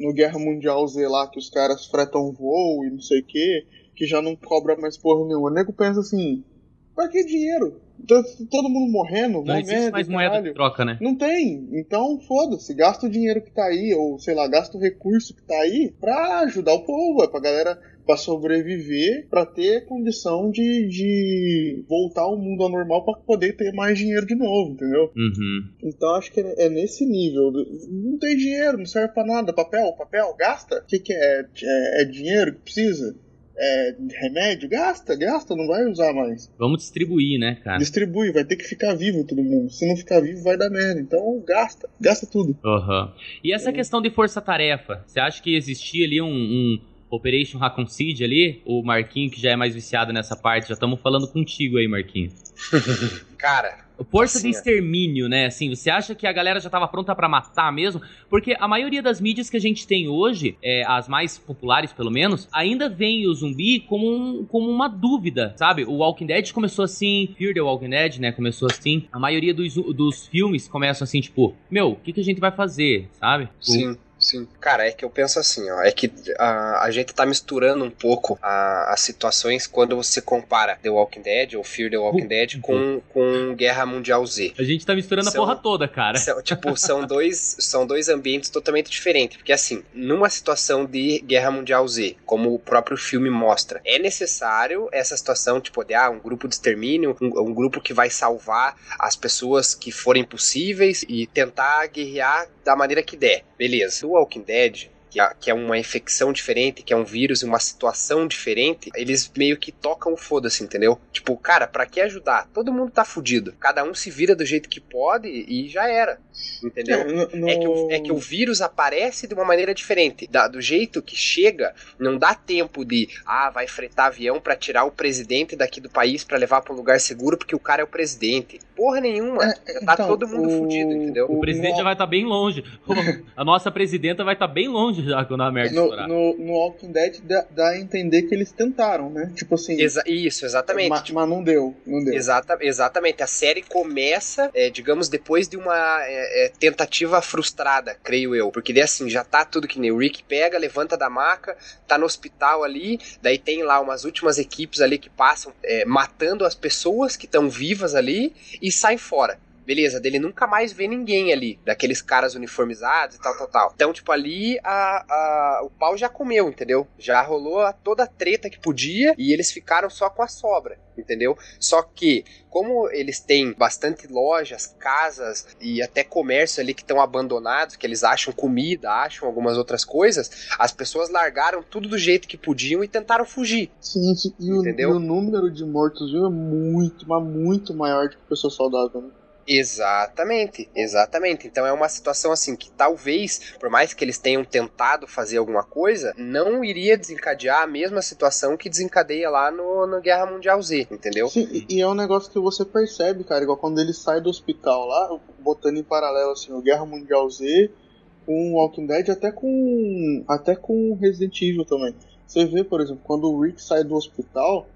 no, Guerra Mundial Z lá, que os caras fretam voo e não sei o que, que já não cobra mais porra nenhuma. O nego pensa assim, pra que dinheiro? Tá todo mundo morrendo, não existe mais moeda de troca, né? Não tem. Então, foda-se, gasta o dinheiro que tá aí, ou sei lá, gasta o recurso que tá aí pra ajudar o povo, é pra galera para sobreviver, para ter condição de, de voltar ao mundo anormal para poder ter mais dinheiro de novo, entendeu? Uhum. Então acho que é nesse nível. Não tem dinheiro, não serve para nada. Papel, papel, gasta. O que, que é? é? É dinheiro que precisa? É, remédio, gasta, gasta, não vai usar mais. Vamos distribuir, né, cara? Distribui, vai ter que ficar vivo todo mundo. Se não ficar vivo, vai dar merda. Então gasta, gasta tudo. Uhum. E essa é. questão de força-tarefa, você acha que existia ali um, um Operation Raccoon Seed ali? O Marquinho, que já é mais viciado nessa parte, já estamos falando contigo aí, Marquinho. (laughs) Cara, Força assim, de extermínio, né? Assim, você acha que a galera já estava pronta para matar mesmo? Porque a maioria das mídias que a gente tem hoje, é, as mais populares pelo menos, ainda veem o zumbi como, um, como uma dúvida, sabe? O Walking Dead começou assim, Fear the Walking Dead, né? Começou assim. A maioria dos, dos filmes começam assim, tipo, meu, o que, que a gente vai fazer, sabe? Sim. Sim. Cara, é que eu penso assim, ó. É que a, a gente tá misturando um pouco a, as situações quando você compara The Walking Dead ou Fear the Walking Dead com, com Guerra Mundial Z. A gente tá misturando São- a porra toda, cara. São, tipo, são dois, são dois ambientes totalmente diferentes. Porque, assim, numa situação de Guerra Mundial Z, como o próprio filme mostra, é necessário essa situação, tipo, de ah, um grupo de extermínio, um, um grupo que vai salvar as pessoas que forem possíveis e tentar guerrear da maneira que der. Beleza. Walking Dead. Que é, que é uma infecção diferente, que é um vírus e uma situação diferente, eles meio que tocam o foda-se, entendeu? Tipo, cara, pra que ajudar? Todo mundo tá fudido. Cada um se vira do jeito que pode e já era. Entendeu? No- no- É que, o, é que o vírus aparece de uma maneira diferente. Da- do jeito que chega, não dá tempo de, ah, vai fretar avião pra tirar o presidente daqui do país pra levar pra um lugar seguro porque o cara é o presidente. Porra nenhuma. É, tá então, todo mundo o- fudido, entendeu? O presidente já vai estar bem longe. A nossa presidenta vai estar bem longe já quando a merda No, estourar. no, no Walking Dead dá, dá a entender que eles tentaram, né? Tipo assim. Exa- isso, exatamente. ma- Mas, não deu, não deu. Exata, exatamente. A série começa, é, digamos, depois de uma é, é, tentativa frustrada, creio eu. Porque daí assim, já tá tudo que nem o Rick pega, levanta da maca, tá no hospital ali, daí tem lá umas últimas equipes ali que passam é, matando as pessoas que estão vivas ali e saem fora. Beleza, dele nunca mais vê ninguém ali, daqueles caras uniformizados e tal, tal, tal. Então, tipo, ali a, a- o pau já comeu, entendeu? Já rolou a- toda a treta que podia e eles ficaram só com a sobra, entendeu? Só que, como eles têm bastante lojas, casas e até comércio ali que estão abandonados, que eles acham comida, acham algumas outras coisas, as pessoas largaram tudo do jeito que podiam e tentaram fugir. Sim. E, o, e o número de mortos viu, é muito, mas muito maior do que pessoa saudável. Né? Exatamente, exatamente. Então é uma situação assim que talvez, por mais que eles tenham tentado fazer alguma coisa, não iria desencadear a mesma situação que desencadeia lá no, no Guerra Mundial Z, entendeu? Sim, e, é um negócio que você percebe, cara, igual quando ele sai do hospital lá, botando em paralelo assim, o Guerra Mundial Z com Walking Dead, até com até com Resident Evil também. Você vê, por exemplo, quando o Rick sai do hospital,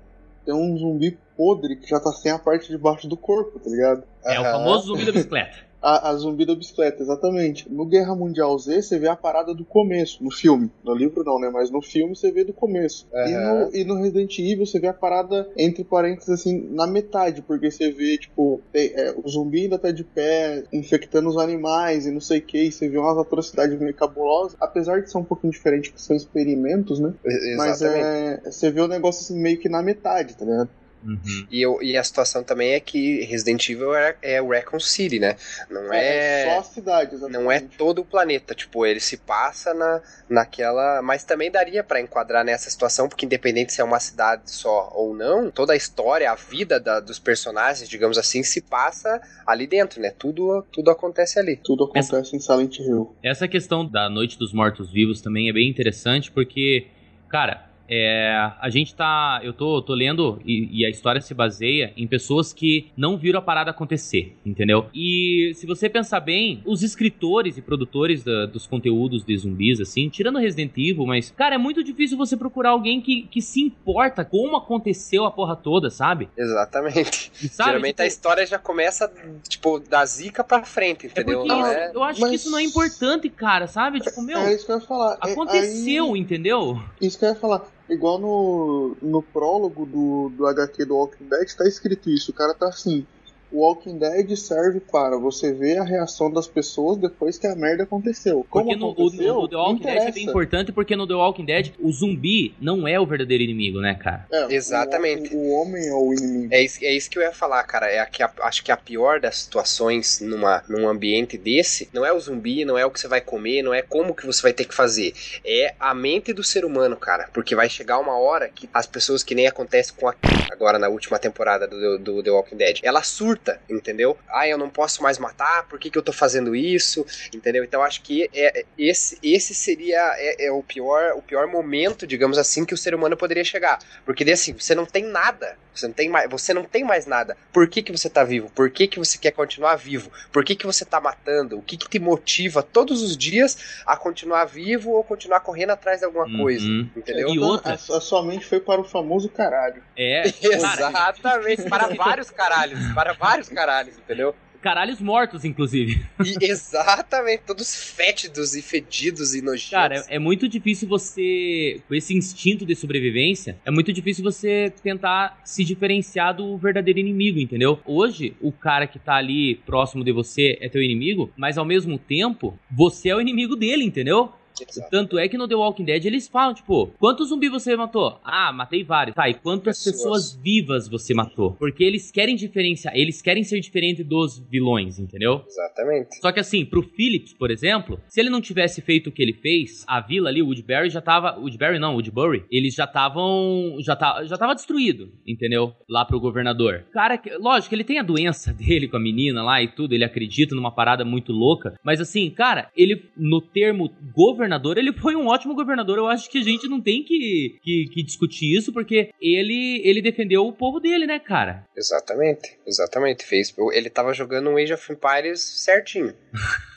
tem um zumbi podre que já tá sem a parte de baixo do corpo, tá ligado? É o famoso zumbi da bicicleta. (laughs) A, a zumbi da bicicleta, exatamente. No Guerra Mundial Z, você vê a parada do começo, no filme. No livro não, né? Mas no filme você vê do começo. E, no, e no Resident Evil você vê a parada, entre parênteses, assim, na metade. Porque você vê, tipo, tem- é, o zumbi ainda tá de pé, infectando os animais e não sei o que. E você vê umas atrocidades meio cabulosas. Apesar de ser um pouquinho diferente, porque são experimentos, né? E- Mas Exatamente. é, você vê o negócio assim, meio que na metade, tá ligado? Uhum. E, eu- e a situação também é que Resident Evil é, é o Recon City, né? Não é. só a cidade, exatamente. Não é todo o planeta, tipo, ele se passa na, naquela. Mas também daria pra enquadrar nessa situação, porque independente se é uma cidade só ou não, toda a história, a vida da- dos personagens, digamos assim, se passa ali dentro, né? Tudo, tudo acontece ali. Tudo acontece em Silent Hill. Essa questão da Noite dos Mortos-Vivos também é bem interessante porque, cara, é, a gente tá. Eu tô, tô lendo e, e a história se baseia em pessoas que não viram a parada acontecer, entendeu? E se você pensar bem, os escritores e produtores da- dos conteúdos de zumbis, assim, tirando Resident Evil, mas, cara, é muito difícil você procurar alguém que, que se importa como aconteceu a porra toda, sabe? Exatamente. E (laughs) sabe, Geralmente tipo, a história já começa, tipo, da zica pra frente, é entendeu? porque Não isso- é- eu acho Mas- que isso não é importante, cara, sabe? Tipo, meu, É isso que eu ia falar. É, aconteceu, aí- entendeu? Isso que eu ia falar. Igual no, no prólogo do, do HQ do Walking Dead, tá escrito isso. O cara tá assim. O Walking Dead serve para você ver a reação das pessoas depois que a merda aconteceu. Como Porque no, o- aconteceu, no- no The Walking Dead é bem importante, porque no The Walking Dead o zumbi não é o verdadeiro inimigo, né, cara? É, Exatamente. O, o homem é o inimigo. É isso, é isso que eu ia falar, cara. É a, que a- acho que a pior das situações numa, num ambiente desse não é o zumbi, não é o que você vai comer, não é como que você vai ter que fazer. É a mente do ser humano, cara. Porque vai chegar uma hora que as pessoas, que nem acontece com a agora na última temporada do, do The Walking Dead, ela surta, entendeu? Ah, eu não posso mais matar, por que, que eu tô fazendo isso? Entendeu? Então acho que é, esse, esse seria é, é o pior o pior momento, digamos assim, que o ser humano poderia chegar. Porque assim, você não tem nada. Você não tem mais, você não tem mais nada. Por que, que você tá vivo? Por que, que você quer continuar vivo? Por que, que você tá matando? O que, que te motiva todos os dias a continuar vivo ou continuar correndo atrás de alguma Uhum. coisa? Entendeu? E outra- A, a sua mente foi para o famoso caralho. É, (laughs) Exatamente, para vários caralhos, para vários caralhos, entendeu? caralhos mortos, inclusive. E, (laughs) exatamente, todos fétidos e fedidos e nojentos. Cara, é, é muito difícil você, com esse instinto de sobrevivência, é muito difícil você tentar se diferenciar do verdadeiro inimigo, entendeu? Hoje, o cara que tá ali próximo de você é teu inimigo, mas ao mesmo tempo, você é o inimigo dele, entendeu? Exato. Tanto é que no The Walking Dead eles falam, tipo, quantos zumbis você matou? Ah, matei vários. Tá, e quantas Pessoas. pessoas, vivas você matou? Porque eles querem diferenciar, eles querem ser diferente dos vilões, entendeu? Exatamente. Só que assim, pro Phillips, por exemplo, se ele não tivesse feito o que ele fez, a vila ali, o Woodbury já tava. Woodbury não, Woodbury, eles já estavam. Já, tá, já tava destruído, entendeu? Lá pro governador. Cara, que- lógico, ele tem a doença (laughs) dele com a menina lá e tudo, ele acredita numa parada muito louca. Mas assim, cara, ele, no termo governador, ele foi um ótimo governador. Eu acho que a gente não tem que, que, que discutir isso, porque ele, ele defendeu o povo dele, né, cara? Exatamente. Exatamente. Fez. Ele tava jogando um Age of Empires certinho. (laughs)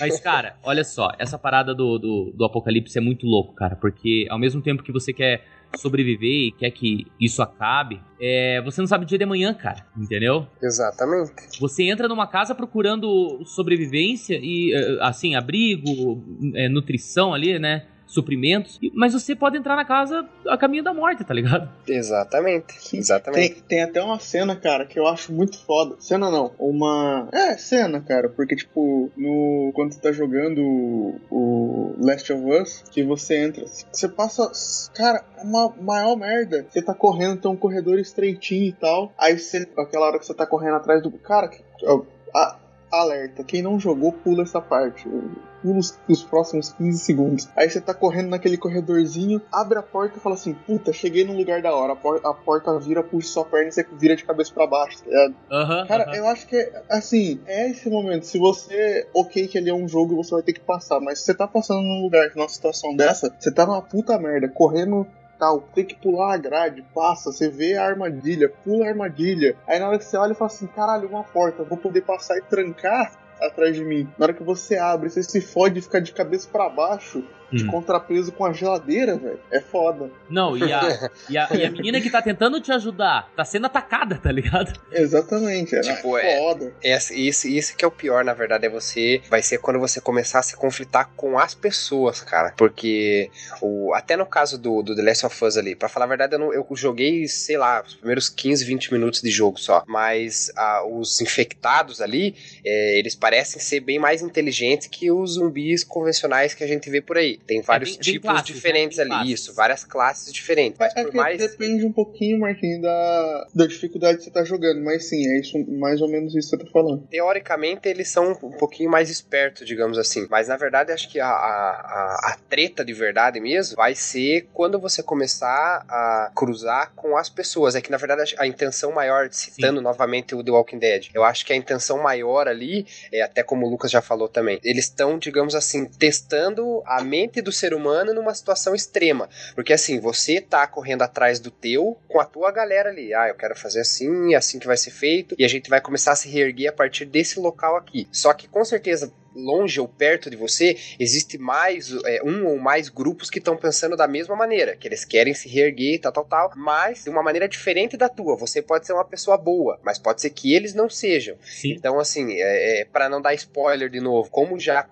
Mas, cara, olha só, essa parada do, do, do apocalipse é muito louco, cara, porque ao mesmo tempo que você quer sobreviver e quer que isso acabe, é, você não sabe o dia de amanhã, cara, entendeu? Exatamente. Você entra numa casa procurando sobrevivência e, eh, assim, abrigo, eh, nutrição ali, né? Suprimentos, mas você pode entrar na casa a caminho da morte, tá ligado? Exatamente. Exatamente. Tem, tem até uma cena, cara, que eu acho muito foda. Cena não, uma. É, cena, cara, porque, tipo, no. Quando tu tá jogando o, o Last of Us, que você entra. Você passa. Cara, uma maior merda. Você tá correndo, tem um corredor estreitinho e tal. Aí você. Aquela hora que você tá correndo atrás do. Cara, que- ó, a- alerta. Quem não jogou, pula essa parte. Pula os, os próximos 15 segundos. Aí você tá correndo naquele corredorzinho, abre a porta e fala assim: Puta, cheguei num lugar da hora. A, por- a porta vira, puxa sua perna e você vira de cabeça pra baixo. tá ligado? Aham. Cara, aham. eu acho que, assim, é esse momento. Se você, ok, que ele é um jogo, você vai ter que passar. Mas se você tá passando num lugar, numa situação dessa, você tá numa puta merda, correndo tal, tem que pular a grade, passa, você vê a armadilha, pula a armadilha. Aí na hora que você olha e fala assim: caralho, uma porta, vou poder passar e trancar atrás de mim. Na hora que você abre, você se fode e fica de cabeça pra baixo, de Hum. contrapeso com a geladeira, velho. É foda. Não, e a, (laughs) e, a, e a menina que tá tentando te ajudar tá sendo atacada, tá ligado? Exatamente, é Tipo, é- foda. Essa- isso, isso que é o pior, na verdade, é você. Vai ser quando você começar a se conflitar com as pessoas, cara. Porque o, até no caso do, do The Last of Us ali, pra falar a verdade, eu, não- eu joguei, sei lá, os primeiros 15, 20 minutos de jogo só. Mas ah, os infectados ali, é, eles parecem ser bem mais inteligentes que os zumbis convencionais que a gente vê por aí. Tem vários tem- tem tipos classes, né? diferentes Tem ali, classes. isso, várias classes diferentes. Mas É por que mais. depende um pouquinho, Marquinhos, da, da dificuldade que você tá jogando. Mas sim, é isso, mais ou menos isso que você tá falando. teoricamente eles são um pouquinho mais espertos, digamos assim. Mas na verdade acho que a, a, a, a treta de verdade mesmo vai ser quando você começar a cruzar com as pessoas. É que na verdade a intenção maior, citando novamente o The Walking Dead, eu acho que a intenção maior ali, é até como o Lucas já falou também, eles estão, digamos assim, testando a mente do ser humano numa situação extrema. Porque assim, você tá correndo atrás do teu com a tua galera ali. Ah, eu quero fazer assim, é assim que vai ser feito. E a gente vai começar a se reerguer a partir desse local aqui. Só que com certeza. Longe ou perto de você, existe mais é, um ou mais grupos que estão pensando da mesma maneira, que eles querem se reerguer, tal, tal, tal, mas de uma maneira diferente da tua. Você pode ser uma pessoa boa, mas pode ser que eles não sejam. Sim. Então, assim, é, é, para não dar spoiler de novo, como já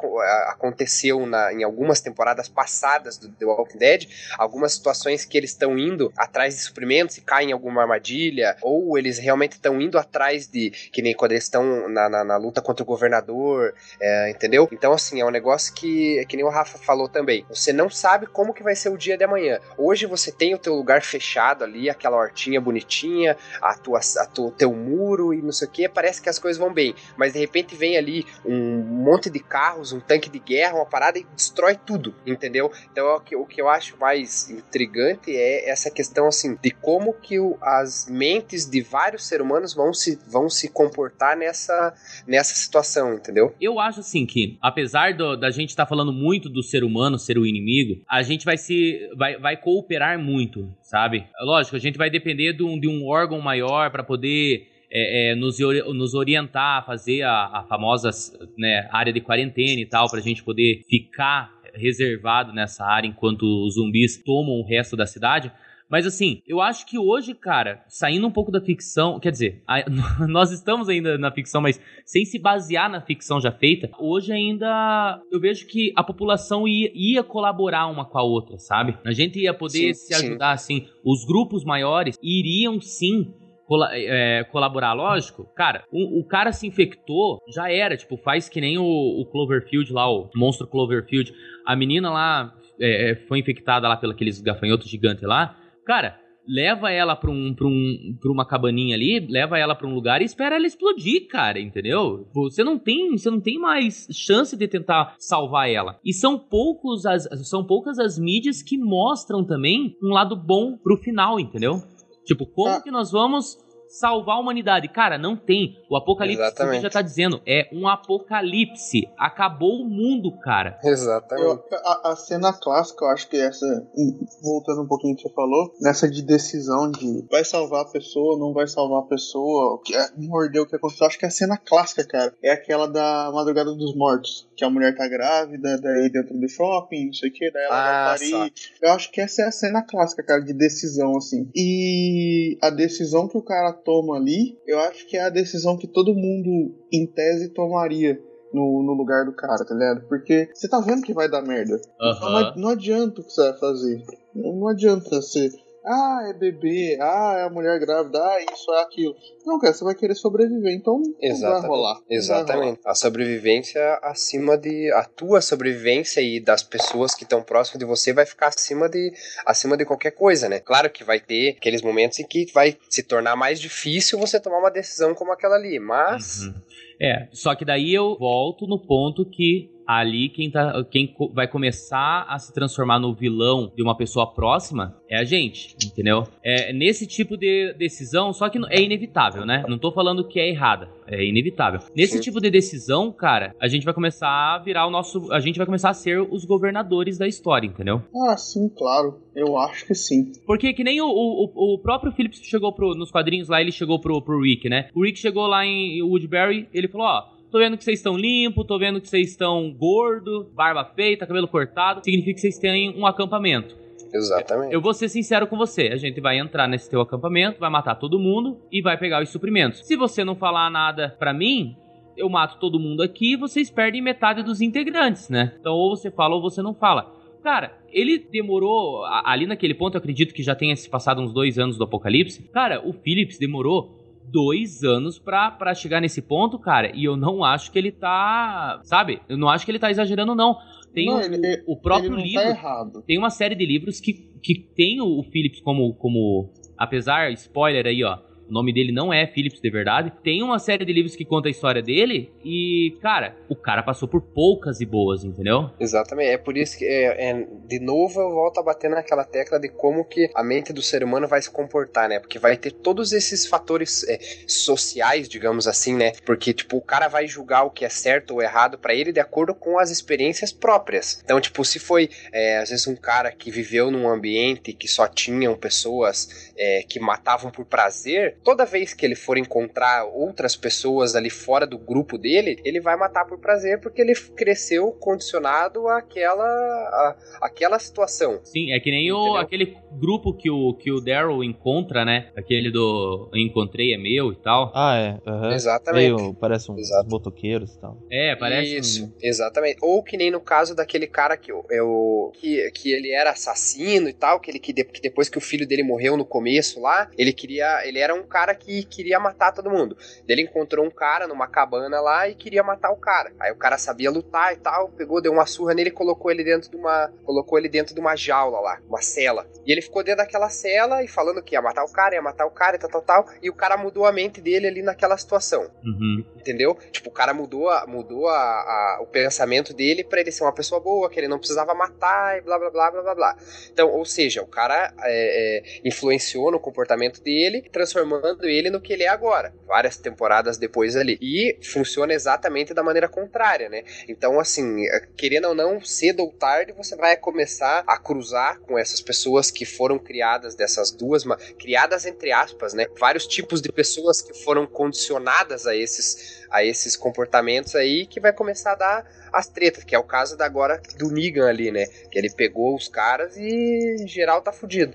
aconteceu na- em algumas temporadas passadas do The Walking Dead, algumas situações que eles estão indo atrás de suprimentos e caem em alguma armadilha, ou eles realmente estão indo atrás de. Que nem quando eles estão na, na- na luta contra o governador, é, entendeu? Então, assim, é um negócio que, é que nem o Rafa falou também. Você não sabe como que vai ser o dia de amanhã. Hoje você tem o teu lugar fechado ali, aquela hortinha bonitinha, a tua, a tua, teu muro e não sei o que, parece que as coisas vão bem. Mas de repente vem ali um monte de carros, um tanque de guerra, uma parada e destrói tudo, entendeu? Então o que, o que eu acho mais intrigante é essa questão assim de como que o- as mentes de vários seres humanos vão se, vão se comportar nessa, nessa situação, entendeu? Eu acho assim que, apesar do- da gente estar falando muito do ser humano ser o inimigo, a gente vai se. vai, vai cooperar muito, sabe? Lógico, a gente vai depender de um, de um órgão maior para poder. é, é, nos, nos orientar a fazer a, a famosa né, área de quarentena e tal, pra gente poder ficar reservado nessa área enquanto os zumbis tomam o resto da cidade. Mas assim, eu acho que hoje, cara, saindo um pouco da ficção, quer dizer, a, (laughs) nós estamos ainda na ficção, mas sem se basear na ficção já feita, hoje ainda eu vejo que a população ia, ia colaborar uma com a outra, sabe? A gente ia poder sim, se ajudar, sim. assim. Os grupos maiores iriam sim é, colaborar, lógico, cara, o, o, cara se infectou, já era, tipo, faz que nem o, o Cloverfield lá, o monstro Cloverfield. A menina lá é, é foi infectada lá pelos gafanhotos gigantes lá. Cara, leva ela pra, um, pra, um, pra uma cabaninha ali, leva ela pra um lugar e espera ela explodir, cara, entendeu? Você não tem, você não tem mais chance de tentar salvar ela. E são poucos as, são poucas as mídias que mostram também um lado bom pro final, entendeu? Tipo, como ah. que nós vamos salvar a humanidade. Cara, não tem. O apocalipse já tá dizendo, é um apocalipse. Acabou o mundo, cara. Exatamente. Eu, a, a, cena clássica, eu acho que essa, voltando um pouquinho que você falou, nessa de decisão de vai salvar a pessoa, não vai salvar a pessoa, o que é, mordeu o que aconteceu, acho que é a cena clássica, cara, é aquela da Madrugada dos Mortos, que a mulher tá grávida, daí dentro do shopping, não sei o que, daí ela ah, vai parir. Eu acho que essa é a cena clássica, cara, de decisão, assim. E a decisão que o cara toma ali, eu acho que é a decisão que todo mundo, em tese, tomaria. No, no lugar do cara, tá ligado? Porque você tá vendo que vai dar merda. Uhum. Então não, adianta o que você vai fazer. Não, não adianta você ah, é bebê, ah, é a mulher grávida, ah, isso, é aquilo. Não, cara, você vai querer sobreviver, então Exatamente. vai rolar. Exatamente. Vai rolar. A sobrevivência acima de. A tua sobrevivência e das pessoas que estão próximas de você vai ficar acima de, acima de qualquer coisa, né? Claro que vai ter aqueles momentos em que vai se tornar mais difícil você tomar uma decisão como aquela ali, mas. Uhum. É, só que daí eu volto no ponto que ali quem, tá, quem vai começar a se transformar no vilão de uma pessoa próxima é a gente, entendeu? É nesse tipo de decisão, só que é inevitável, né? Não tô falando que é errada, é inevitável. Nesse tipo de decisão, cara, a gente vai começar a virar o nosso. A gente vai começar a ser os governadores da história, entendeu? Ah, sim, claro. Eu acho que sim. Porque que nem o, o, o próprio Phillips chegou pro, nos quadrinhos lá, ele chegou pro, pro Rick, né? O Rick chegou lá em Woodbury, ele falou: ó tô vendo que vocês estão limpo, tô vendo que vocês estão gordo, barba feita, cabelo cortado. Significa que vocês têm um acampamento. Exatamente. Eu vou ser sincero com você. A gente vai entrar nesse teu acampamento, vai matar todo mundo e vai pegar os suprimentos. Se você não falar nada para mim, eu mato todo mundo aqui e vocês perdem metade dos integrantes, né? Então ou você fala ou você não fala. Cara, ele demorou. Ali naquele ponto, eu acredito que já tenha se passado uns dois anos do apocalipse. Cara, o Phillips demorou dois anos pra, pra chegar nesse ponto, cara. E eu não acho que ele tá. Sabe? Eu não acho que ele tá exagerando, não. Tem não, o, ele, o próprio tá livro. Tá. Tem uma série de livros que, que tem o, o Phillips como, como. Apesar, spoiler aí, ó o nome dele não é Phillips de verdade. Tem uma série de livros que conta a história dele e, cara, o cara passou por poucas e boas, entendeu? Exatamente. É por isso que, é, é, de novo, eu volto a bater naquela tecla de como que a mente do ser humano vai se comportar, né? Porque vai ter todos esses fatores é, sociais, digamos assim, né? Porque, tipo, o cara vai julgar o que é certo ou errado para ele de acordo com as experiências próprias. Então, tipo, se foi, é, às vezes, um cara que viveu num ambiente que só tinham pessoas é, que matavam por prazer, toda vez que ele for encontrar outras pessoas ali fora do grupo dele, ele vai matar por prazer porque ele cresceu condicionado àquela, à, àquela situação. Sim, é que nem o, aquele grupo que o, que o Daryl encontra, né? Aquele do Encontrei é meu e tal. Ah, é. Uhum. Exatamente. Meio, parece uns Exato. motoqueiros e tal. É, parece. Isso, um... exatamente. Ou que nem no caso daquele cara que, eu, que, que ele era assassino e tal, que ele que, de, que depois que o filho dele morreu no começo lá, ele queria. Ele era um cara que queria matar todo mundo. Ele encontrou um cara numa cabana lá e queria matar o cara. Aí o cara sabia lutar e tal, pegou, deu uma surra nele e colocou ele dentro de uma. Colocou ele dentro de uma jaula lá, uma cela. E ele ficou dentro daquela cela e falando que ia matar o cara, ia matar o cara e tal, tal, tal. E o cara mudou a mente dele ali naquela situação. Uhum. Entendeu? Tipo, o cara mudou, mudou a, a, o pensamento dele para ele ser uma pessoa boa, que ele não precisava matar e blá blá blá blá blá blá. Então, ou seja, o cara é, é, influenciou no comportamento dele, transformando transformando ele no que ele é agora, várias temporadas depois ali. E funciona exatamente da maneira contrária, né? Então, assim, é, querendo ou não, cedo ou tarde, você vai começar a cruzar com essas pessoas que foram criadas dessas duas, criadas entre aspas, né? Vários tipos de pessoas que foram condicionadas a esses, a esses comportamentos aí, que vai começar a dar as tretas, que é o caso da agora do Negan ali, né? Que ele pegou os caras e geral tá fudido.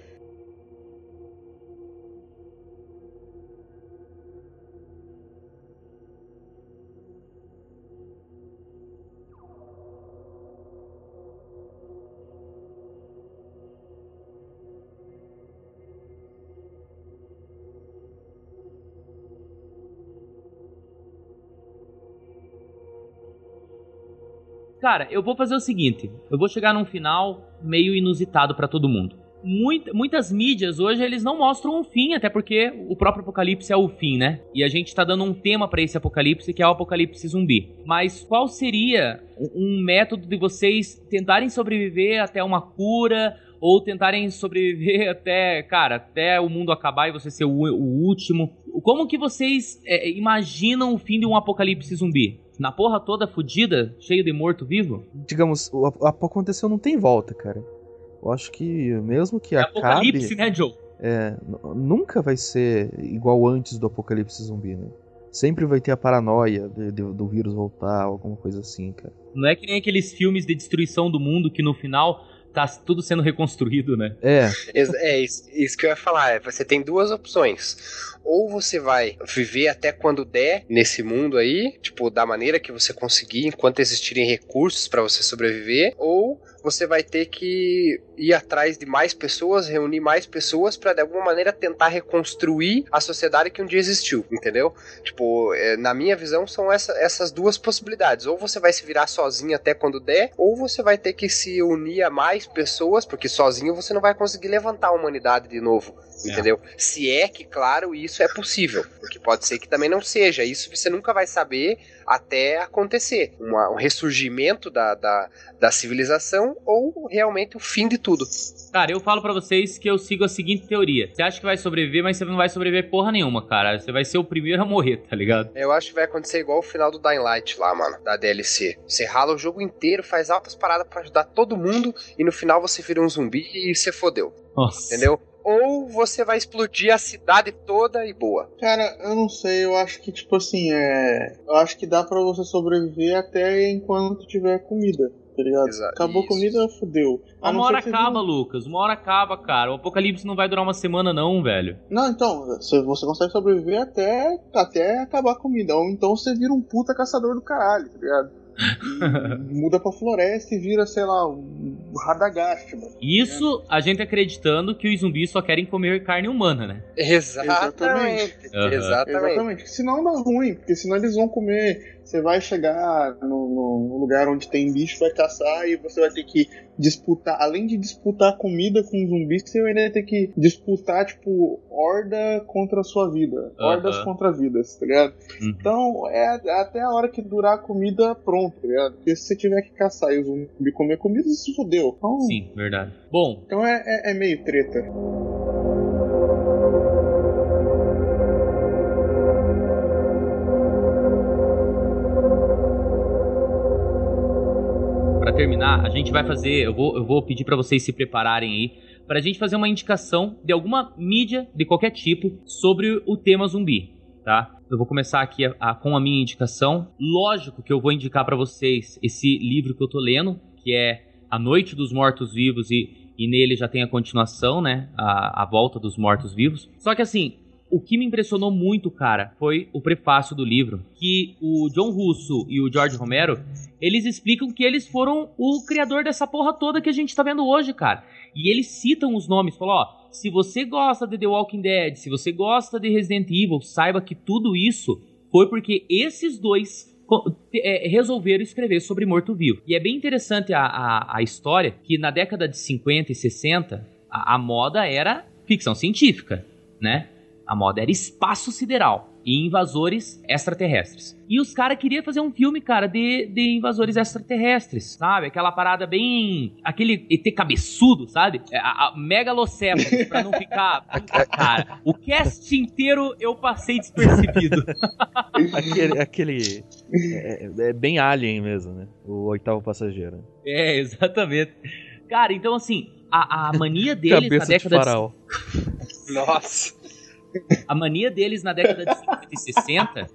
Cara, eu vou fazer o seguinte: eu vou chegar num final meio inusitado pra todo mundo. Muita- muitas mídias hoje eles não mostram um fim, até porque o próprio apocalipse é o fim, né? E a gente tá dando um tema pra esse apocalipse que é o apocalipse zumbi. Mas qual seria um um método de vocês tentarem sobreviver até uma cura ou tentarem sobreviver (laughs) até, cara, até o mundo acabar e você ser o, o último? Como que vocês é, imaginam o fim de um apocalipse zumbi? Na porra toda fudida, cheio de morto-vivo? Digamos, o aconteceu não tem volta, cara. Eu acho que mesmo que É acabe, apocalipse, né, Joe? é, nunca vai ser igual antes do apocalipse zumbi, né? Sempre vai ter a paranoia de- de- do vírus voltar, alguma coisa assim, cara. Não é que nem aqueles filmes de destruição do mundo que no final tá tudo sendo reconstruído, né? É, É isso, isso que eu ia falar. é, Você tem duas opções. Ou você vai viver até quando der nesse mundo aí, tipo, da maneira que você conseguir, enquanto existirem recursos pra você sobreviver, ou você vai ter que ir atrás de mais pessoas, reunir mais pessoas pra de alguma maneira tentar reconstruir a sociedade que um dia existiu, entendeu? Tipo, é, na minha visão são essa- essas duas possibilidades. Ou você vai se virar sozinho até quando der, ou você vai ter que se unir a mais pessoas, porque sozinho você não vai conseguir levantar a humanidade de novo, É. entendeu? Se é que, claro, isso é possível, porque pode ser que também não seja. Isso você nunca vai saber até acontecer. Uma- um ressurgimento da, da, da civilização ou realmente o fim de tudo. Cara, eu falo pra vocês que eu sigo a seguinte teoria. Você acha que vai sobreviver, mas você não vai sobreviver porra nenhuma, cara. Você vai ser o primeiro a morrer, tá ligado? Eu acho que vai acontecer igual o final do Dying Light lá, mano, da DLC. Você rala o jogo inteiro, faz altas paradas pra ajudar todo mundo e no final você vira um zumbi e você fodeu, Nossa. entendeu? Ou você vai explodir a cidade toda e boa. Cara, eu não sei, eu acho que, tipo assim, é. Eu acho que dá pra você sobreviver até enquanto tiver comida, tá ligado? Acabou a isso. comida, não Uma hora acaba, Lucas. Uma hora acaba, cara. O apocalipse não vai durar uma semana, não, velho. Não, então, você, você consegue sobreviver até, até acabar a comida. Ou então você vira um puta caçador do caralho, tá ligado? (laughs) Muda pra floresta e vira, sei lá, um Radagast, mano. Isso a gente acreditando que os zumbis só querem comer carne humana, né? Exatamente. Exatamente. Exatamente. Senão dá ruim, porque senão eles vão comer. Você vai chegar no, no- lugar onde tem bicho, vai caçar e você vai ter que disputar. Além de disputar comida com zumbis, você vai ainda ter que disputar, tipo, horda contra a sua vida. Hordas Aham. contra vidas, tá ligado? Uhum. Então é até a hora que durar a comida pronto, tá ligado? Porque se você tiver que caçar e o zumbi comer comida, se fodeu. Então, Sim, verdade. Bom, então é, é- é meio treta. Terminar, a gente vai fazer. Eu vou, eu vou pedir pra vocês se prepararem aí. Pra gente fazer uma indicação de alguma mídia de qualquer tipo sobre o tema zumbi, tá? Eu vou começar aqui a- a- com a minha indicação. Lógico que eu vou indicar pra vocês esse livro que eu tô lendo, que é A Noite dos Mortos Vivos, e, e nele já tem a continuação, né? A, a volta dos mortos vivos. Só que assim, o que me impressionou muito, cara, foi o prefácio do livro. Que o John Russo e o George Romero eles explicam que eles foram o criador dessa porra toda que a gente tá vendo hoje, cara. E eles citam os nomes, falam, ó, se você gosta de The Walking Dead, se você gosta de Resident Evil, saiba que tudo isso foi porque esses dois é, resolveram escrever sobre morto-vivo. E é bem interessante a, a, a história que na década de 50 e 60, a, a moda era ficção científica, né? A moda era espaço sideral e invasores extraterrestres. E os caras queriam fazer um filme, cara, de, de invasores extraterrestres, sabe? Aquela parada bem. aquele ET cabeçudo, sabe? É, A, a megalocéfalo, (laughs) pra não ficar. Cara. O cast inteiro eu passei despercebido. (laughs) aquele. aquele é, é- bem alien mesmo, né? O oitavo passageiro. É, exatamente. Cara, então assim, a, a mania deles na Cabeça de década de faraó. (laughs) Nossa. A mania deles na década de 50 e 60.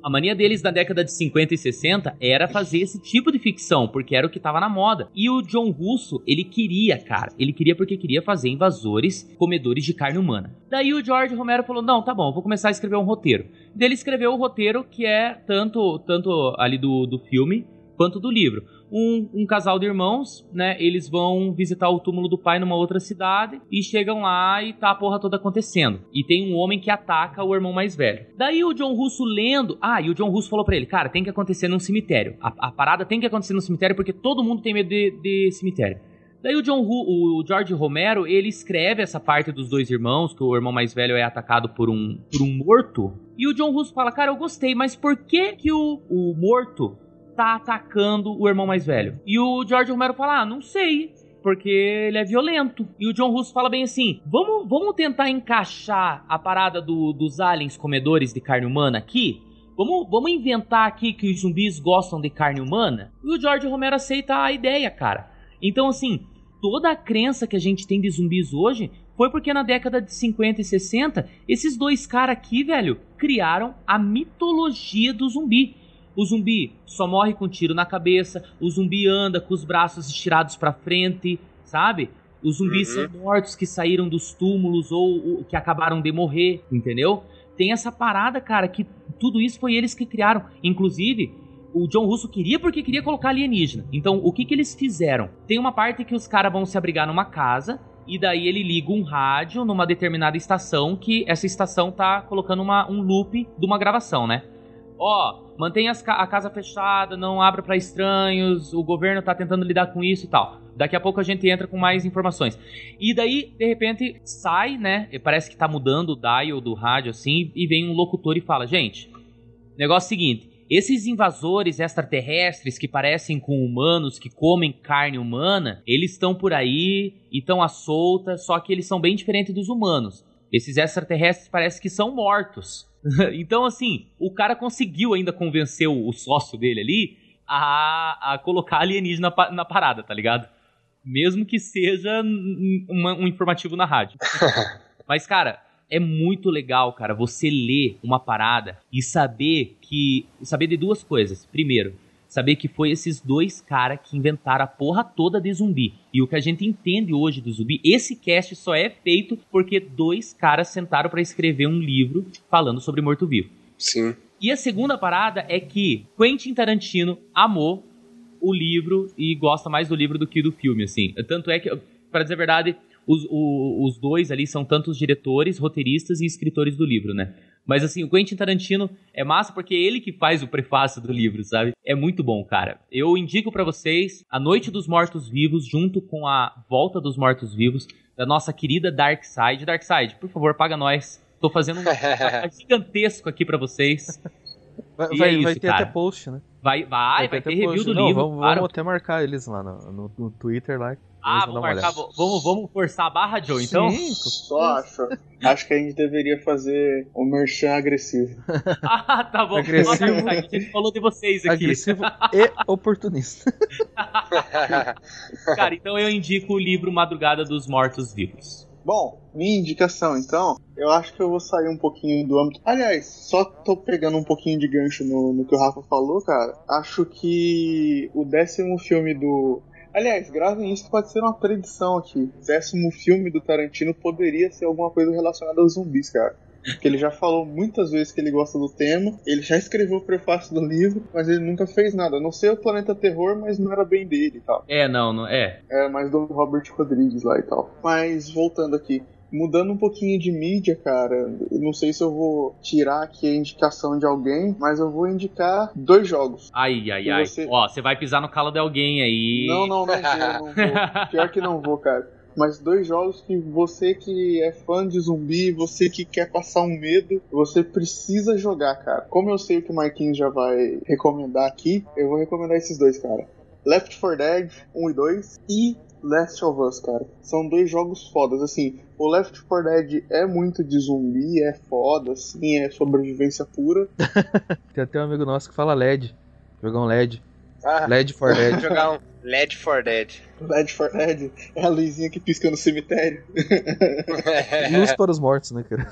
A mania deles na década de 50 e 60 era fazer esse tipo de ficção, porque era o que tava na moda. E o John Russo, ele queria, cara, ele queria porque queria fazer invasores comedores de carne humana. Daí o George Romero falou: "Não, tá bom, vou começar a escrever um roteiro". Daí ele escreveu o roteiro que é tanto tanto ali do, do filme quanto do livro. Um, um, casal de irmãos, né? Eles vão visitar o túmulo do pai numa outra cidade e chegam lá e tá a porra toda acontecendo. E tem um homem que ataca o irmão mais velho. Daí o John Russo lendo. Ah, e o John Russo falou para ele: Cara, tem que acontecer num cemitério. A, a, parada tem que acontecer no cemitério porque todo mundo tem medo de, de cemitério. Daí o John o George Romero, ele escreve essa parte dos dois irmãos, que o irmão mais velho é atacado por um, por um morto. E o John Russo fala, cara, eu gostei, mas por que que o, o morto tá atacando o irmão mais velho? E o George Romero fala, ah, não sei, porque ele é violento. E o John Russo fala bem assim: vamos, vamos tentar encaixar a parada do, dos aliens comedores de carne humana aqui? Vamos, vamos inventar aqui que os zumbis gostam de carne humana? E o George Romero aceita a ideia, cara. Então, assim, toda a crença que a gente tem de zumbis hoje foi porque na década de 50 e 60, esses dois caras aqui, velho, criaram a mitologia do zumbi. O zumbi só morre com tiro na cabeça, o zumbi anda com os braços estirados para frente, sabe? Os zumbis uhum. são mortos que saíram dos túmulos ou, ou que acabaram de morrer, entendeu? Tem essa parada, cara, que tudo isso foi eles que criaram. Inclusive, o John Russo queria porque queria colocar alienígena. Então, o que que eles fizeram? Tem uma parte que os caras vão se abrigar numa casa e daí ele liga um rádio numa determinada estação que essa estação tá colocando uma, um loop de uma gravação, né? Ó, mantenha a casa fechada, não abra para estranhos, o governo tá tentando lidar com isso e tal. Daqui a pouco a gente entra com mais informações. E daí, de repente, sai, né? Parece que tá mudando o dial do rádio assim, e vem um locutor e fala: Gente, negócio seguinte, esses invasores extraterrestres que parecem com humanos, que comem carne humana, eles estão por aí e estão à solta, só que eles são bem diferentes dos humanos. Esses extraterrestres parecem que são mortos. (laughs) então, assim, o cara conseguiu ainda convencer o, sócio dele ali a, a colocar alienígena na, na parada, tá ligado? Mesmo que seja um, um informativo na rádio. (laughs) Mas, cara, é muito legal, cara, você ler uma parada e saber que. Saber de duas coisas. Primeiro, saber que foi esses dois caras que inventaram a porra toda de zumbi. E o que a gente entende hoje do zumbi, esse cast só é feito porque dois caras sentaram para escrever um livro falando sobre morto-vivo. Sim. E a segunda parada é que Quentin Tarantino amou o livro e gosta mais do livro do que do filme, assim. Tanto é que, para dizer a verdade, os, o, os dois ali são tanto os diretores, roteiristas e escritores do livro, né? Mas assim, o Quentin Tarantino é massa porque é ele que faz o prefácio do livro, sabe? É muito bom, cara. Eu indico para vocês A Noite dos Mortos Vivos junto com A Volta dos Mortos Vivos da nossa querida Dark Side. Dark Side, por favor, paga nós. Tô fazendo um (laughs) gigantesco aqui para vocês. Vai, vai, é isso, vai ter cara. até post, né? Vai, vai, vai, vai ter, ter review post. do Não, livro. Vamos, vamos até marcar eles lá no, no, no Twitter lá. Ah, vamos marcar. Vamos, vamos forçar a barra, Joe, então? Sim, só acho. Acho que a gente deveria fazer o um merchan agressivo. (laughs) ah, tá bom. Agressivo. Nossa, a gente falou de vocês aqui. Agressivo (laughs) e oportunista. (laughs) Cara, então eu indico o livro Madrugada dos Mortos Vivos. Bom, minha indicação então, eu acho que eu vou sair um pouquinho do âmbito. Aliás, só tô pegando um pouquinho de gancho no, no que o Rafa falou, cara. Acho que o décimo filme do Aliás, gravem isso, pode ser uma predição aqui. O décimo filme do Tarantino poderia ser alguma coisa relacionada aos zumbis, cara. Porque ele já falou muitas vezes que ele gosta do tema, ele já escreveu o prefácio do livro, mas ele nunca fez nada. Não sei o Planeta Terror, mas não era bem dele e tal. É, não, não é. É mais do Robert Rodrigues lá e tal. Mas voltando aqui, Mudando um pouquinho de mídia, cara, não sei se eu vou tirar aqui a indicação de alguém, mas eu vou indicar dois jogos. Ai, ai, ai. Você... Ó, você vai pisar no calo de alguém aí. Não, não, não não vou. (laughs) Pior que não vou, cara. Mas dois jogos que você que é fã de zumbi, você que quer passar um medo, você precisa jogar, cara. Como eu sei que o Marquinhos já vai recomendar aqui, eu vou recomendar esses dois, cara. Left 4 Dead 1 e 2 e Last of Us, cara. São dois jogos fodas. Assim, o Left 4 Dead é muito de zumbi, é foda, assim, é sobrevivência pura. (laughs) Tem até um amigo nosso que fala LED. Jogar um LED. Ah, LED for Dead. Jogar um LED for Dead. LED for Dead é a luzinha que pisca no cemitério. (laughs) Luz para os mortos, né, cara?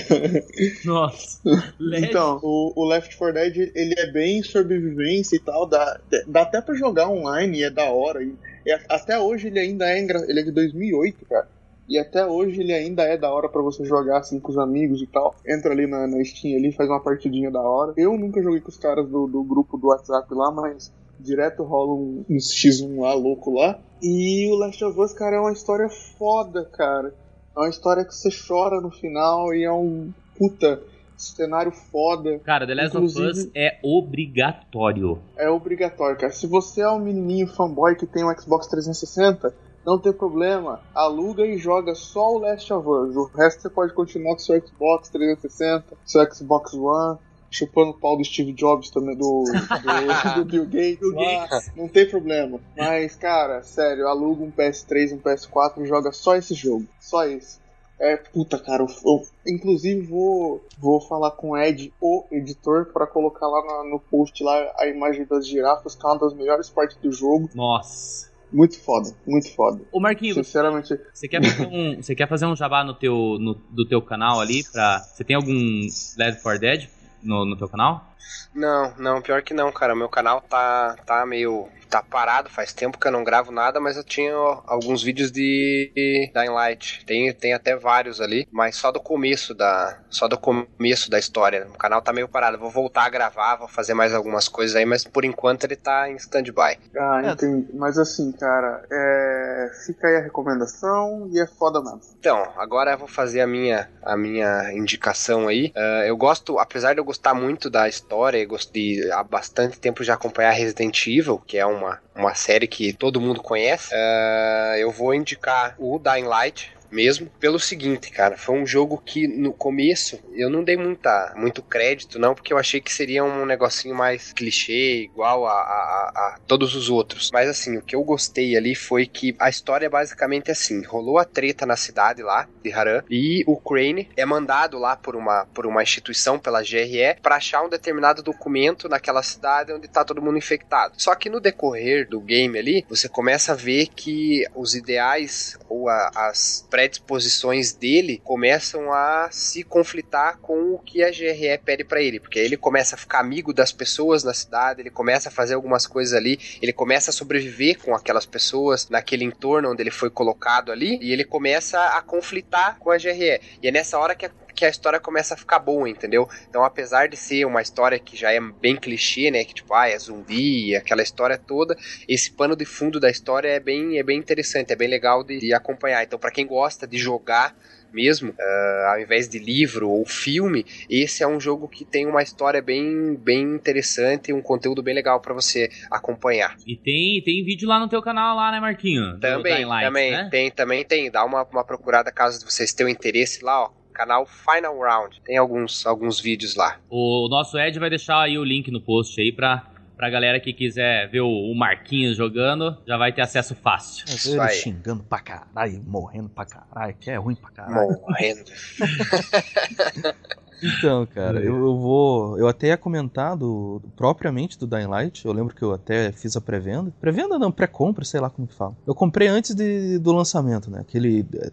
(laughs) Nossa. LED. Então, o, o, Left 4 Dead, ele é bem sobrevivência e tal, dá, dá até pra jogar online, é da hora. E, e até hoje ele ainda é, ele é de 2008, cara. E até hoje ele ainda é da hora para você jogar assim com os amigos e tal. Entra ali na, na Steam ali, faz uma partidinha da hora. Eu nunca joguei com os caras do, do grupo do WhatsApp lá, mas Direto rola um, um X1 lá, louco lá. E o Last of Us, cara, é uma história foda, cara. É uma história que você chora no final e é um puta cenário foda. Cara, The Last Inclusive- of Us é obrigatório. É obrigatório, cara. Se você é um menininho fanboy que tem um Xbox 360, não tem problema. Aluga e joga só o Last of Us. O resto você pode continuar com seu Xbox 360, seu Xbox One. Chupando o pau do Steve Jobs também, do, do, (laughs) do Bill Gates. Bill lá. Não tem problema. Mas, cara, sério, aluga um PS3, um PS4 e joga só esse jogo. Só esse. É, puta, cara, eu, eu- inclusive vou, vou falar com o Ed, o editor, pra colocar lá na- no post lá a imagem das girafas, que é uma das melhores partes do jogo. Nossa. Muito foda, muito foda. Ô Marquinhos, Sinceramente, você quer fazer um, (laughs) você quer fazer um jabá no teu, no, do teu canal ali pra. Você tem algum Left 4 Dead no, no teu canal? Não, não, pior que não, cara. Meu canal tá, tá meio. tá parado, faz tempo que eu não gravo nada, mas eu tinha ó, alguns vídeos de Dying Light. Tem, tem até vários ali, mas só do começo da. Só do começo da história. O canal tá meio parado. Eu Vou voltar a gravar, vou fazer mais algumas coisas aí, mas por enquanto ele tá em stand-by. ah, É. entendi. Mas assim, cara, é... fica aí a recomendação e é foda mesmo. Então, agora eu vou fazer a minha, a minha indicação aí. Ah, eu gosto, apesar de eu gostar muito da história, eu gosto de há bastante tempo já acompanhar Resident Evil, que é uma, uma série que todo mundo conhece. Ah, eu vou indicar o Dying Light. Mesmo pelo seguinte, cara, foi um jogo que no começo eu não dei muita, muito crédito, não, porque eu achei que seria um negocinho mais clichê, igual a, a- a- todos os outros. Mas assim, o que eu gostei ali foi que a história é basicamente assim: rolou a treta na cidade lá de Haran e o Crane é mandado lá por uma, por uma instituição, pela GRE, pra achar um determinado documento naquela cidade onde tá todo mundo infectado. Só que no decorrer do game ali, você começa a ver que os ideais ou a- as predisposições dele começam a se conflitar com o que a GRE pede pra ele, porque aí ele começa a ficar amigo das pessoas na cidade, ele começa a fazer algumas coisas ali, ele começa a sobreviver com aquelas pessoas naquele entorno onde ele foi colocado ali, e ele começa a conflitar com a GRE. E é nessa hora que a que a história começa a ficar boa, entendeu? Então, apesar de ser uma história que já é bem clichê, né? Que tipo, ah, é zumbi, aquela história toda, esse pano de fundo da história é bem, é bem interessante, é bem legal de, de acompanhar. Então, pra quem gosta de jogar mesmo, ah, ao invés de livro ou filme, esse é um jogo que tem uma história bem, bem interessante, um conteúdo bem legal pra você acompanhar. E tem, tem vídeo lá no teu canal lá, né, Marquinho? Também, Dying Light, também, né? tem, também tem. Dá uma, uma procurada caso vocês tenham interesse lá, ó. Canal Final Round. Tem alguns, alguns vídeos lá. O nosso Ed vai deixar aí o link no post aí pra, pra galera que quiser ver o, Marquinhos jogando, já vai ter acesso fácil. Mas Isso ele aí. xingando pra caralho, morrendo pra caralho, que é ruim pra caralho. Morrendo. (laughs) Então, cara, eu, eu vou. Eu até ia comentar do, propriamente do Dying Light. Eu lembro que eu até fiz a pré-venda. Pré-venda não, pré-compra, sei lá como que fala. Eu comprei antes de- do lançamento, né? Aquele é,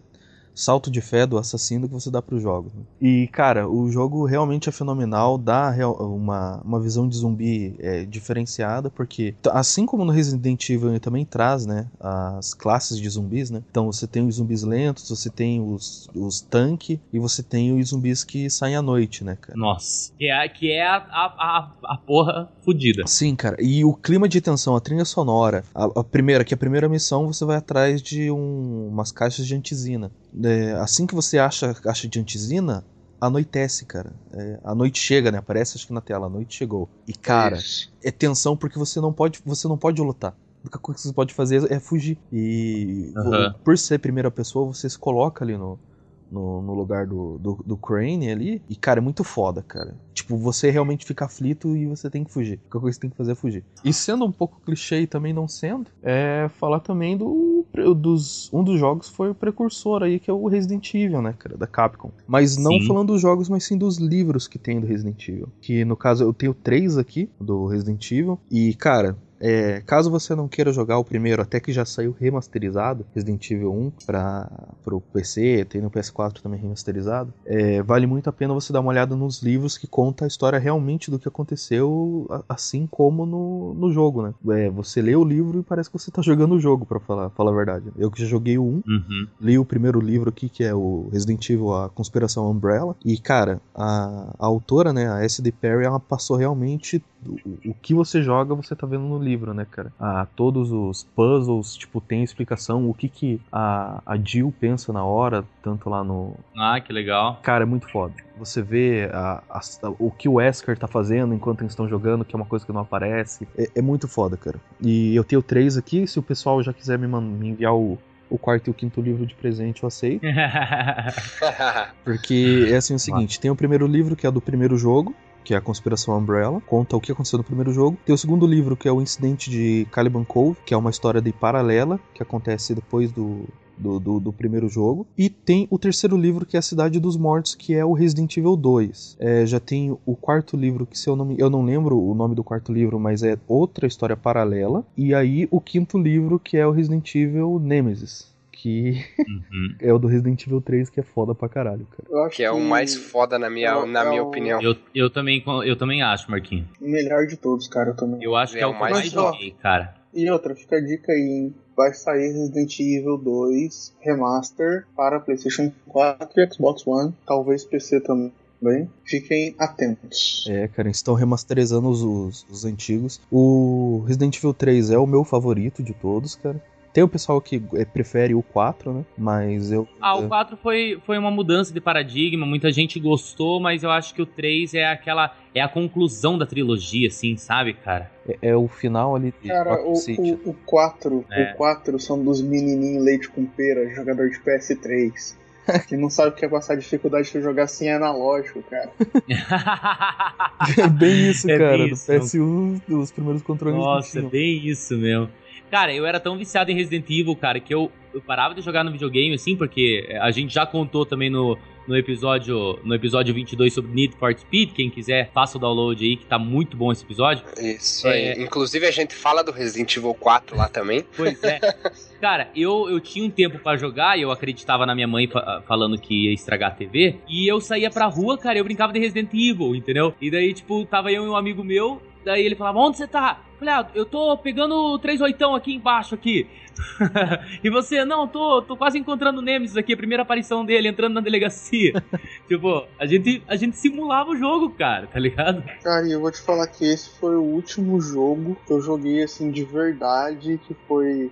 salto de fé do assassino que você dá pro jogo. E, cara, o jogo realmente é fenomenal, dá uma, uma visão de zumbi é, diferenciada, porque assim como no Resident Evil ele também traz, né, as classes de zumbis, né? Então você tem os zumbis lentos, você tem os, os tanque e você tem os zumbis que saem à noite, né, cara? Nossa. Que é, que é a, a, a, porra fodida. Sim, cara. E o clima de tensão, a trilha sonora. A, a primeira, que a primeira missão você vai atrás de um- umas caixas de antizina. É, assim que você acha a caixa de antizina, anoitece, cara. É, a noite chega, né? Aparece acho que na tela, a noite chegou. E, cara, Isso. é tensão porque você não pode, você não pode lutar. A única coisa que você pode fazer é fugir. E Aham. por ser primeira pessoa, você se coloca ali no, no, no lugar do, do, do Crane ali. E, cara, é muito foda, cara. Tipo, você realmente fica aflito e você tem que fugir. A única coisa que você tem que fazer é fugir. E sendo um pouco clichê e também não sendo, é falar também do. Dos, um dos jogos foi o precursor aí, que é o Resident Evil, né, cara, da Capcom. Mas não Sim. falando dos jogos, mas sim dos livros que tem do Resident Evil. Que no caso eu tenho três aqui do Resident Evil. E, cara, é, caso você não queira jogar o primeiro, até que já saiu remasterizado, Resident Evil 1 para o PC, tem no PS4 também remasterizado, é, vale muito a pena você dar uma olhada nos livros que conta a história realmente do que aconteceu, assim como no, no jogo, né? É, você lê o livro e parece que você tá jogando o jogo, pra falar, falar a verdade. Eu que já joguei o 1, Uhum. li o primeiro livro aqui, que é o Resident Evil, a Conspiração Umbrella. E, cara, a, a autora, né, a S.D. Perry, ela passou realmente o, o que você joga, você tá vendo no livro, né, cara? Ah, todos os puzzles, tipo, tem explicação, o que que a, a Jill pensa na hora, tanto lá no... Ah, que legal. Cara, é muito foda. Você vê a, a, o que o Wesker tá fazendo enquanto eles estão jogando, que é uma coisa que não aparece. É, é muito foda, cara. E eu tenho três aqui, se o pessoal já quiser me, me enviar o, o quarto e o quinto livro de presente eu aceito. (laughs) (laughs) Porque é assim o seguinte: tem o primeiro livro, que é do primeiro jogo, que é a Conspiração Umbrella, conta o que aconteceu no primeiro jogo. Tem o segundo livro, que é o Incidente de Caliban Cove, que é uma história de paralela, que acontece depois do, do, do, do, primeiro jogo. E tem o terceiro livro, que é a Cidade dos Mortos, que é o Resident Evil 2. É, já tem o quarto livro, que se eu não eu não lembro o nome do quarto livro, mas é outra história paralela. E aí o quinto livro, que é o Resident Evil Nemesis que uhum. (laughs) é o do Resident Evil 3, que é foda pra caralho, cara. que é o mais foda na minha, é, na é minha o... opinião. Eu, eu, também, eu também acho, Marquinhos. O melhor de todos, cara, eu também. Eu acho que é, é o mais, mais joguei, cara. E outra, fica a dica aí, hein? Vai sair Resident Evil 2 Remaster para PlayStation 4 e Xbox One, talvez PC também. Bem, fiquem atentos. É, cara, estão remasterizando os, os, os, antigos. O Resident Evil 3 é o meu favorito de todos, cara. Tem o pessoal que é, prefere o 4, né? Mas eu. Ah, o 4 foi, foi uma mudança de paradigma, muita gente gostou, mas eu acho que o 3 é aquela. É a conclusão da trilogia, assim, sabe, cara? É, é o final ali de Cara, o, o, o 4, é. o 4 são dos menininhos leite com pera, jogador de PS3. (laughs) que não sabe o que é passar dificuldade de jogar assim analógico, cara. (laughs) é bem isso, é cara. Bem isso. Do PS1, dos primeiros controles. Nossa, é bem isso mesmo. Cara, eu era tão viciado em Resident Evil, cara, que eu, eu parava de jogar no videogame, assim, porque a gente já contou também no, no episódio no episódio 22 sobre Need for Speed. Quem quiser, faça o download aí, que tá muito bom esse episódio. Isso é... aí. Inclusive, a gente fala do Resident Evil 4 lá também. Pois é. (laughs) Cara, eu, eu tinha um tempo para jogar e eu acreditava na minha mãe falando que ia estragar a TV. E eu saía pra rua, cara, eu brincava de Resident Evil, entendeu? E daí, tipo, tava eu e um amigo meu, Daí ele falava, onde você tá? Falei, ah, eu tô pegando o 38 aqui embaixo aqui. (laughs) e você, não, tô, tô quase encontrando o Nemesis aqui, a primeira aparição dele entrando na delegacia. (laughs) tipo, a gente, a gente simulava o jogo, cara, tá ligado? Cara, e eu vou te falar que esse foi o último jogo que eu joguei assim de verdade, que foi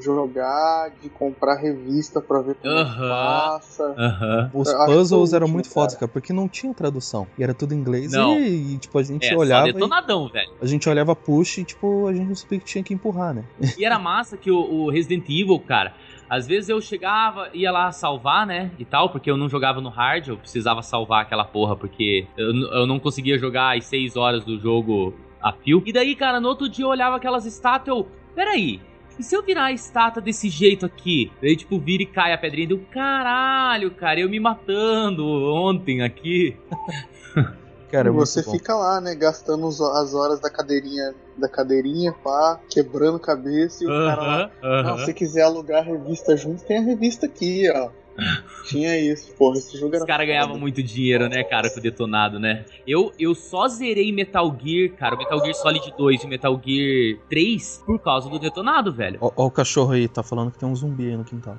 jogar, de comprar revista pra ver como uh -huh. passa. Uh -huh. Os puzzles eram muito fodas, cara, porque não tinha tradução. E era tudo em inglês e, e, tipo, a gente é, olhava. detonadão, e, velho. A gente olhava push e, tipo, a gente não sabia que tinha que empurrar, né? (laughs) E era massa que o, o Resident Evil, cara. Às vezes eu chegava, ia lá salvar, né? E tal, porque eu não jogava no hard, eu precisava salvar aquela porra, porque eu, eu não conseguia jogar as 6 horas do jogo a fio. E daí, cara, no outro dia eu olhava aquelas estátuas, eu. Peraí, e se eu virar a estátua desse jeito aqui? Daí, tipo, vira e cai a pedrinha. Deu, caralho, cara, eu me matando ontem aqui. (laughs) Cara, é você fica lá, né, gastando as horas da cadeirinha, da cadeirinha, pá, quebrando cabeça e o uh -huh, cara lá. Uh -huh. Não, se quiser alugar a revista junto, tem a revista aqui, ó. (laughs) Tinha isso, porra, esse jogo era. Os caras ganhavam muito dinheiro, né, cara, com o detonado, né? Eu, eu só zerei Metal Gear, cara, o Metal Gear Solid 2 e o Metal Gear 3 por causa do detonado, velho. Ó, ó o cachorro aí, tá falando que tem um zumbi aí no quintal.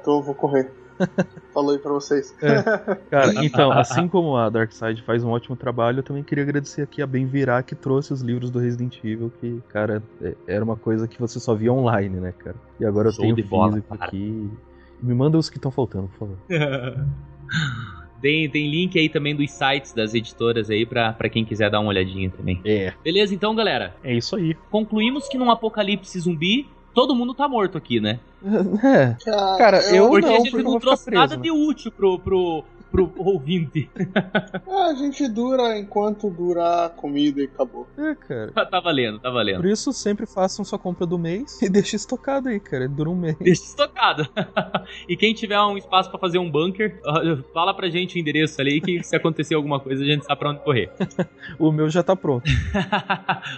Então eu vou correr. (laughs) Falou aí pra vocês. É. Cara, (laughs) então, assim como a Darkseid faz um ótimo trabalho, eu também queria agradecer aqui a Bem Virar que trouxe os livros do Resident Evil, que, cara, é, era uma coisa que você só via online, né, cara? E agora Show eu tenho físico bola, aqui. Me manda os que estão faltando, por favor. (laughs) Tem, tem link aí também dos sites das editoras aí pra, pra quem quiser dar uma olhadinha também. É. Beleza, então, galera? É isso aí. Concluímos que num apocalipse zumbi, todo mundo tá morto aqui, né? (laughs) É. Cara, eu porque não, a gente não trouxe nada de útil pro, pro, pro ouvinte. (laughs) a gente dura enquanto durar a comida e acabou. É, cara. Tá, tá, valendo, tá valendo. Por isso, sempre façam sua compra do mês e (laughs) deixe estocado aí, cara. Dura um mês. Deixa estocado. (laughs) e quem tiver um espaço para fazer um bunker, fala pra gente o endereço ali que se acontecer alguma coisa a gente sabe pra onde correr. o meu já tá pronto.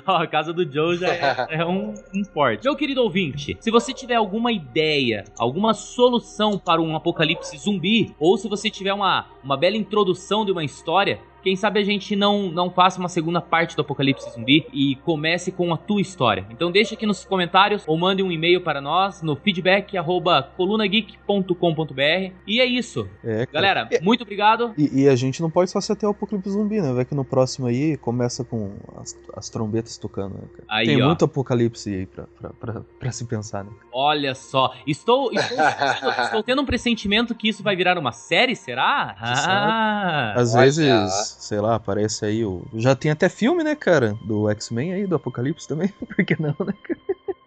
Ó, a casa do Joe já é, é um, um forte. Meu querido ouvinte, se você tiver alguma ideia, alguma solução para um apocalipse zumbi, ou se você tiver uma uma bela introdução de uma história, quem sabe a gente não, não faça uma segunda parte do Apocalipse Zumbi e comece com a tua história. Então deixa aqui nos comentários ou mande um e-mail para nós no feedback arroba colunageek.com.br. E é isso. É. Galera, muito obrigado. E, e a gente não pode só se até o Apocalipse Zumbi, né? Vai que no próximo aí começa com as, as trombetas tocando, né, cara? Aí, Tem ó. muito Apocalipse aí pra, pra, pra, pra se pensar, né? Olha só, estou, (laughs) estou, estou, estou tendo um pressentimento que isso vai virar uma série, será? Ah, Às vezes, sei lá, aparece aí o. Já tem até filme, né, cara? Do X-Men aí, do Apocalipse também. (laughs) Por que não, né?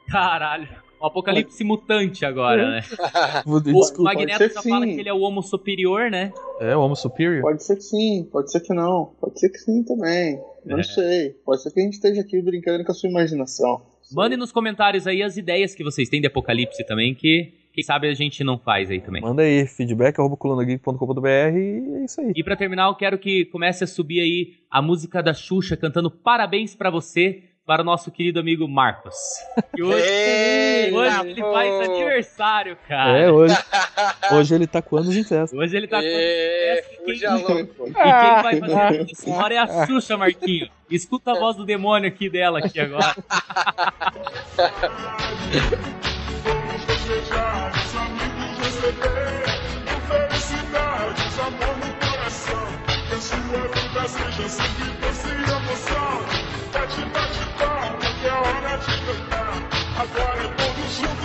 caralho. O apocalipse mutante agora, né? (laughs) Vou- O Desculpa. Magneto já fala sim. que ele é o homo superior, né? É, o Homo Superior. Pode ser que sim, pode ser que não. Pode ser que sim também. Eu É. Não sei. Pode ser que a gente esteja aqui brincando com a sua imaginação. Mandem nos comentários aí as ideias que vocês têm de apocalipse também, que quem sabe a gente não faz aí também. Manda aí, feedback, arroba colunageek.com.br e é isso aí. E pra terminar, eu quero que comece a subir aí a música da Xuxa cantando parabéns pra você para o nosso querido amigo Marcos. (laughs) Que hoje, Eita, hoje ele pô. faz aniversário, cara. É, hoje, (laughs) hoje ele tá com anos em festa. Hoje ele tá com Ê, festa e fuja louco. (laughs) E quem vai fazer a trilha sonora é a Xuxa, Marquinho. Escuta a voz do demônio aqui dela aqui agora. Felicidades, amigos receber, felicidades, amor no coração. Que a sua vida seja sempre doce e emoção. Bate, bate, palma, que é hora de cantar. Agora todos juntos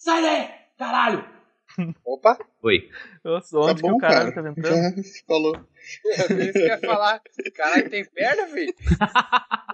Sai daí, caralho! Opa, Oi. Nossa, onde tá bom, que o caralho cara. tá entrando? Já (laughs) falou. é por isso que eu ia falar. Caralho, tem perna, filho? (laughs)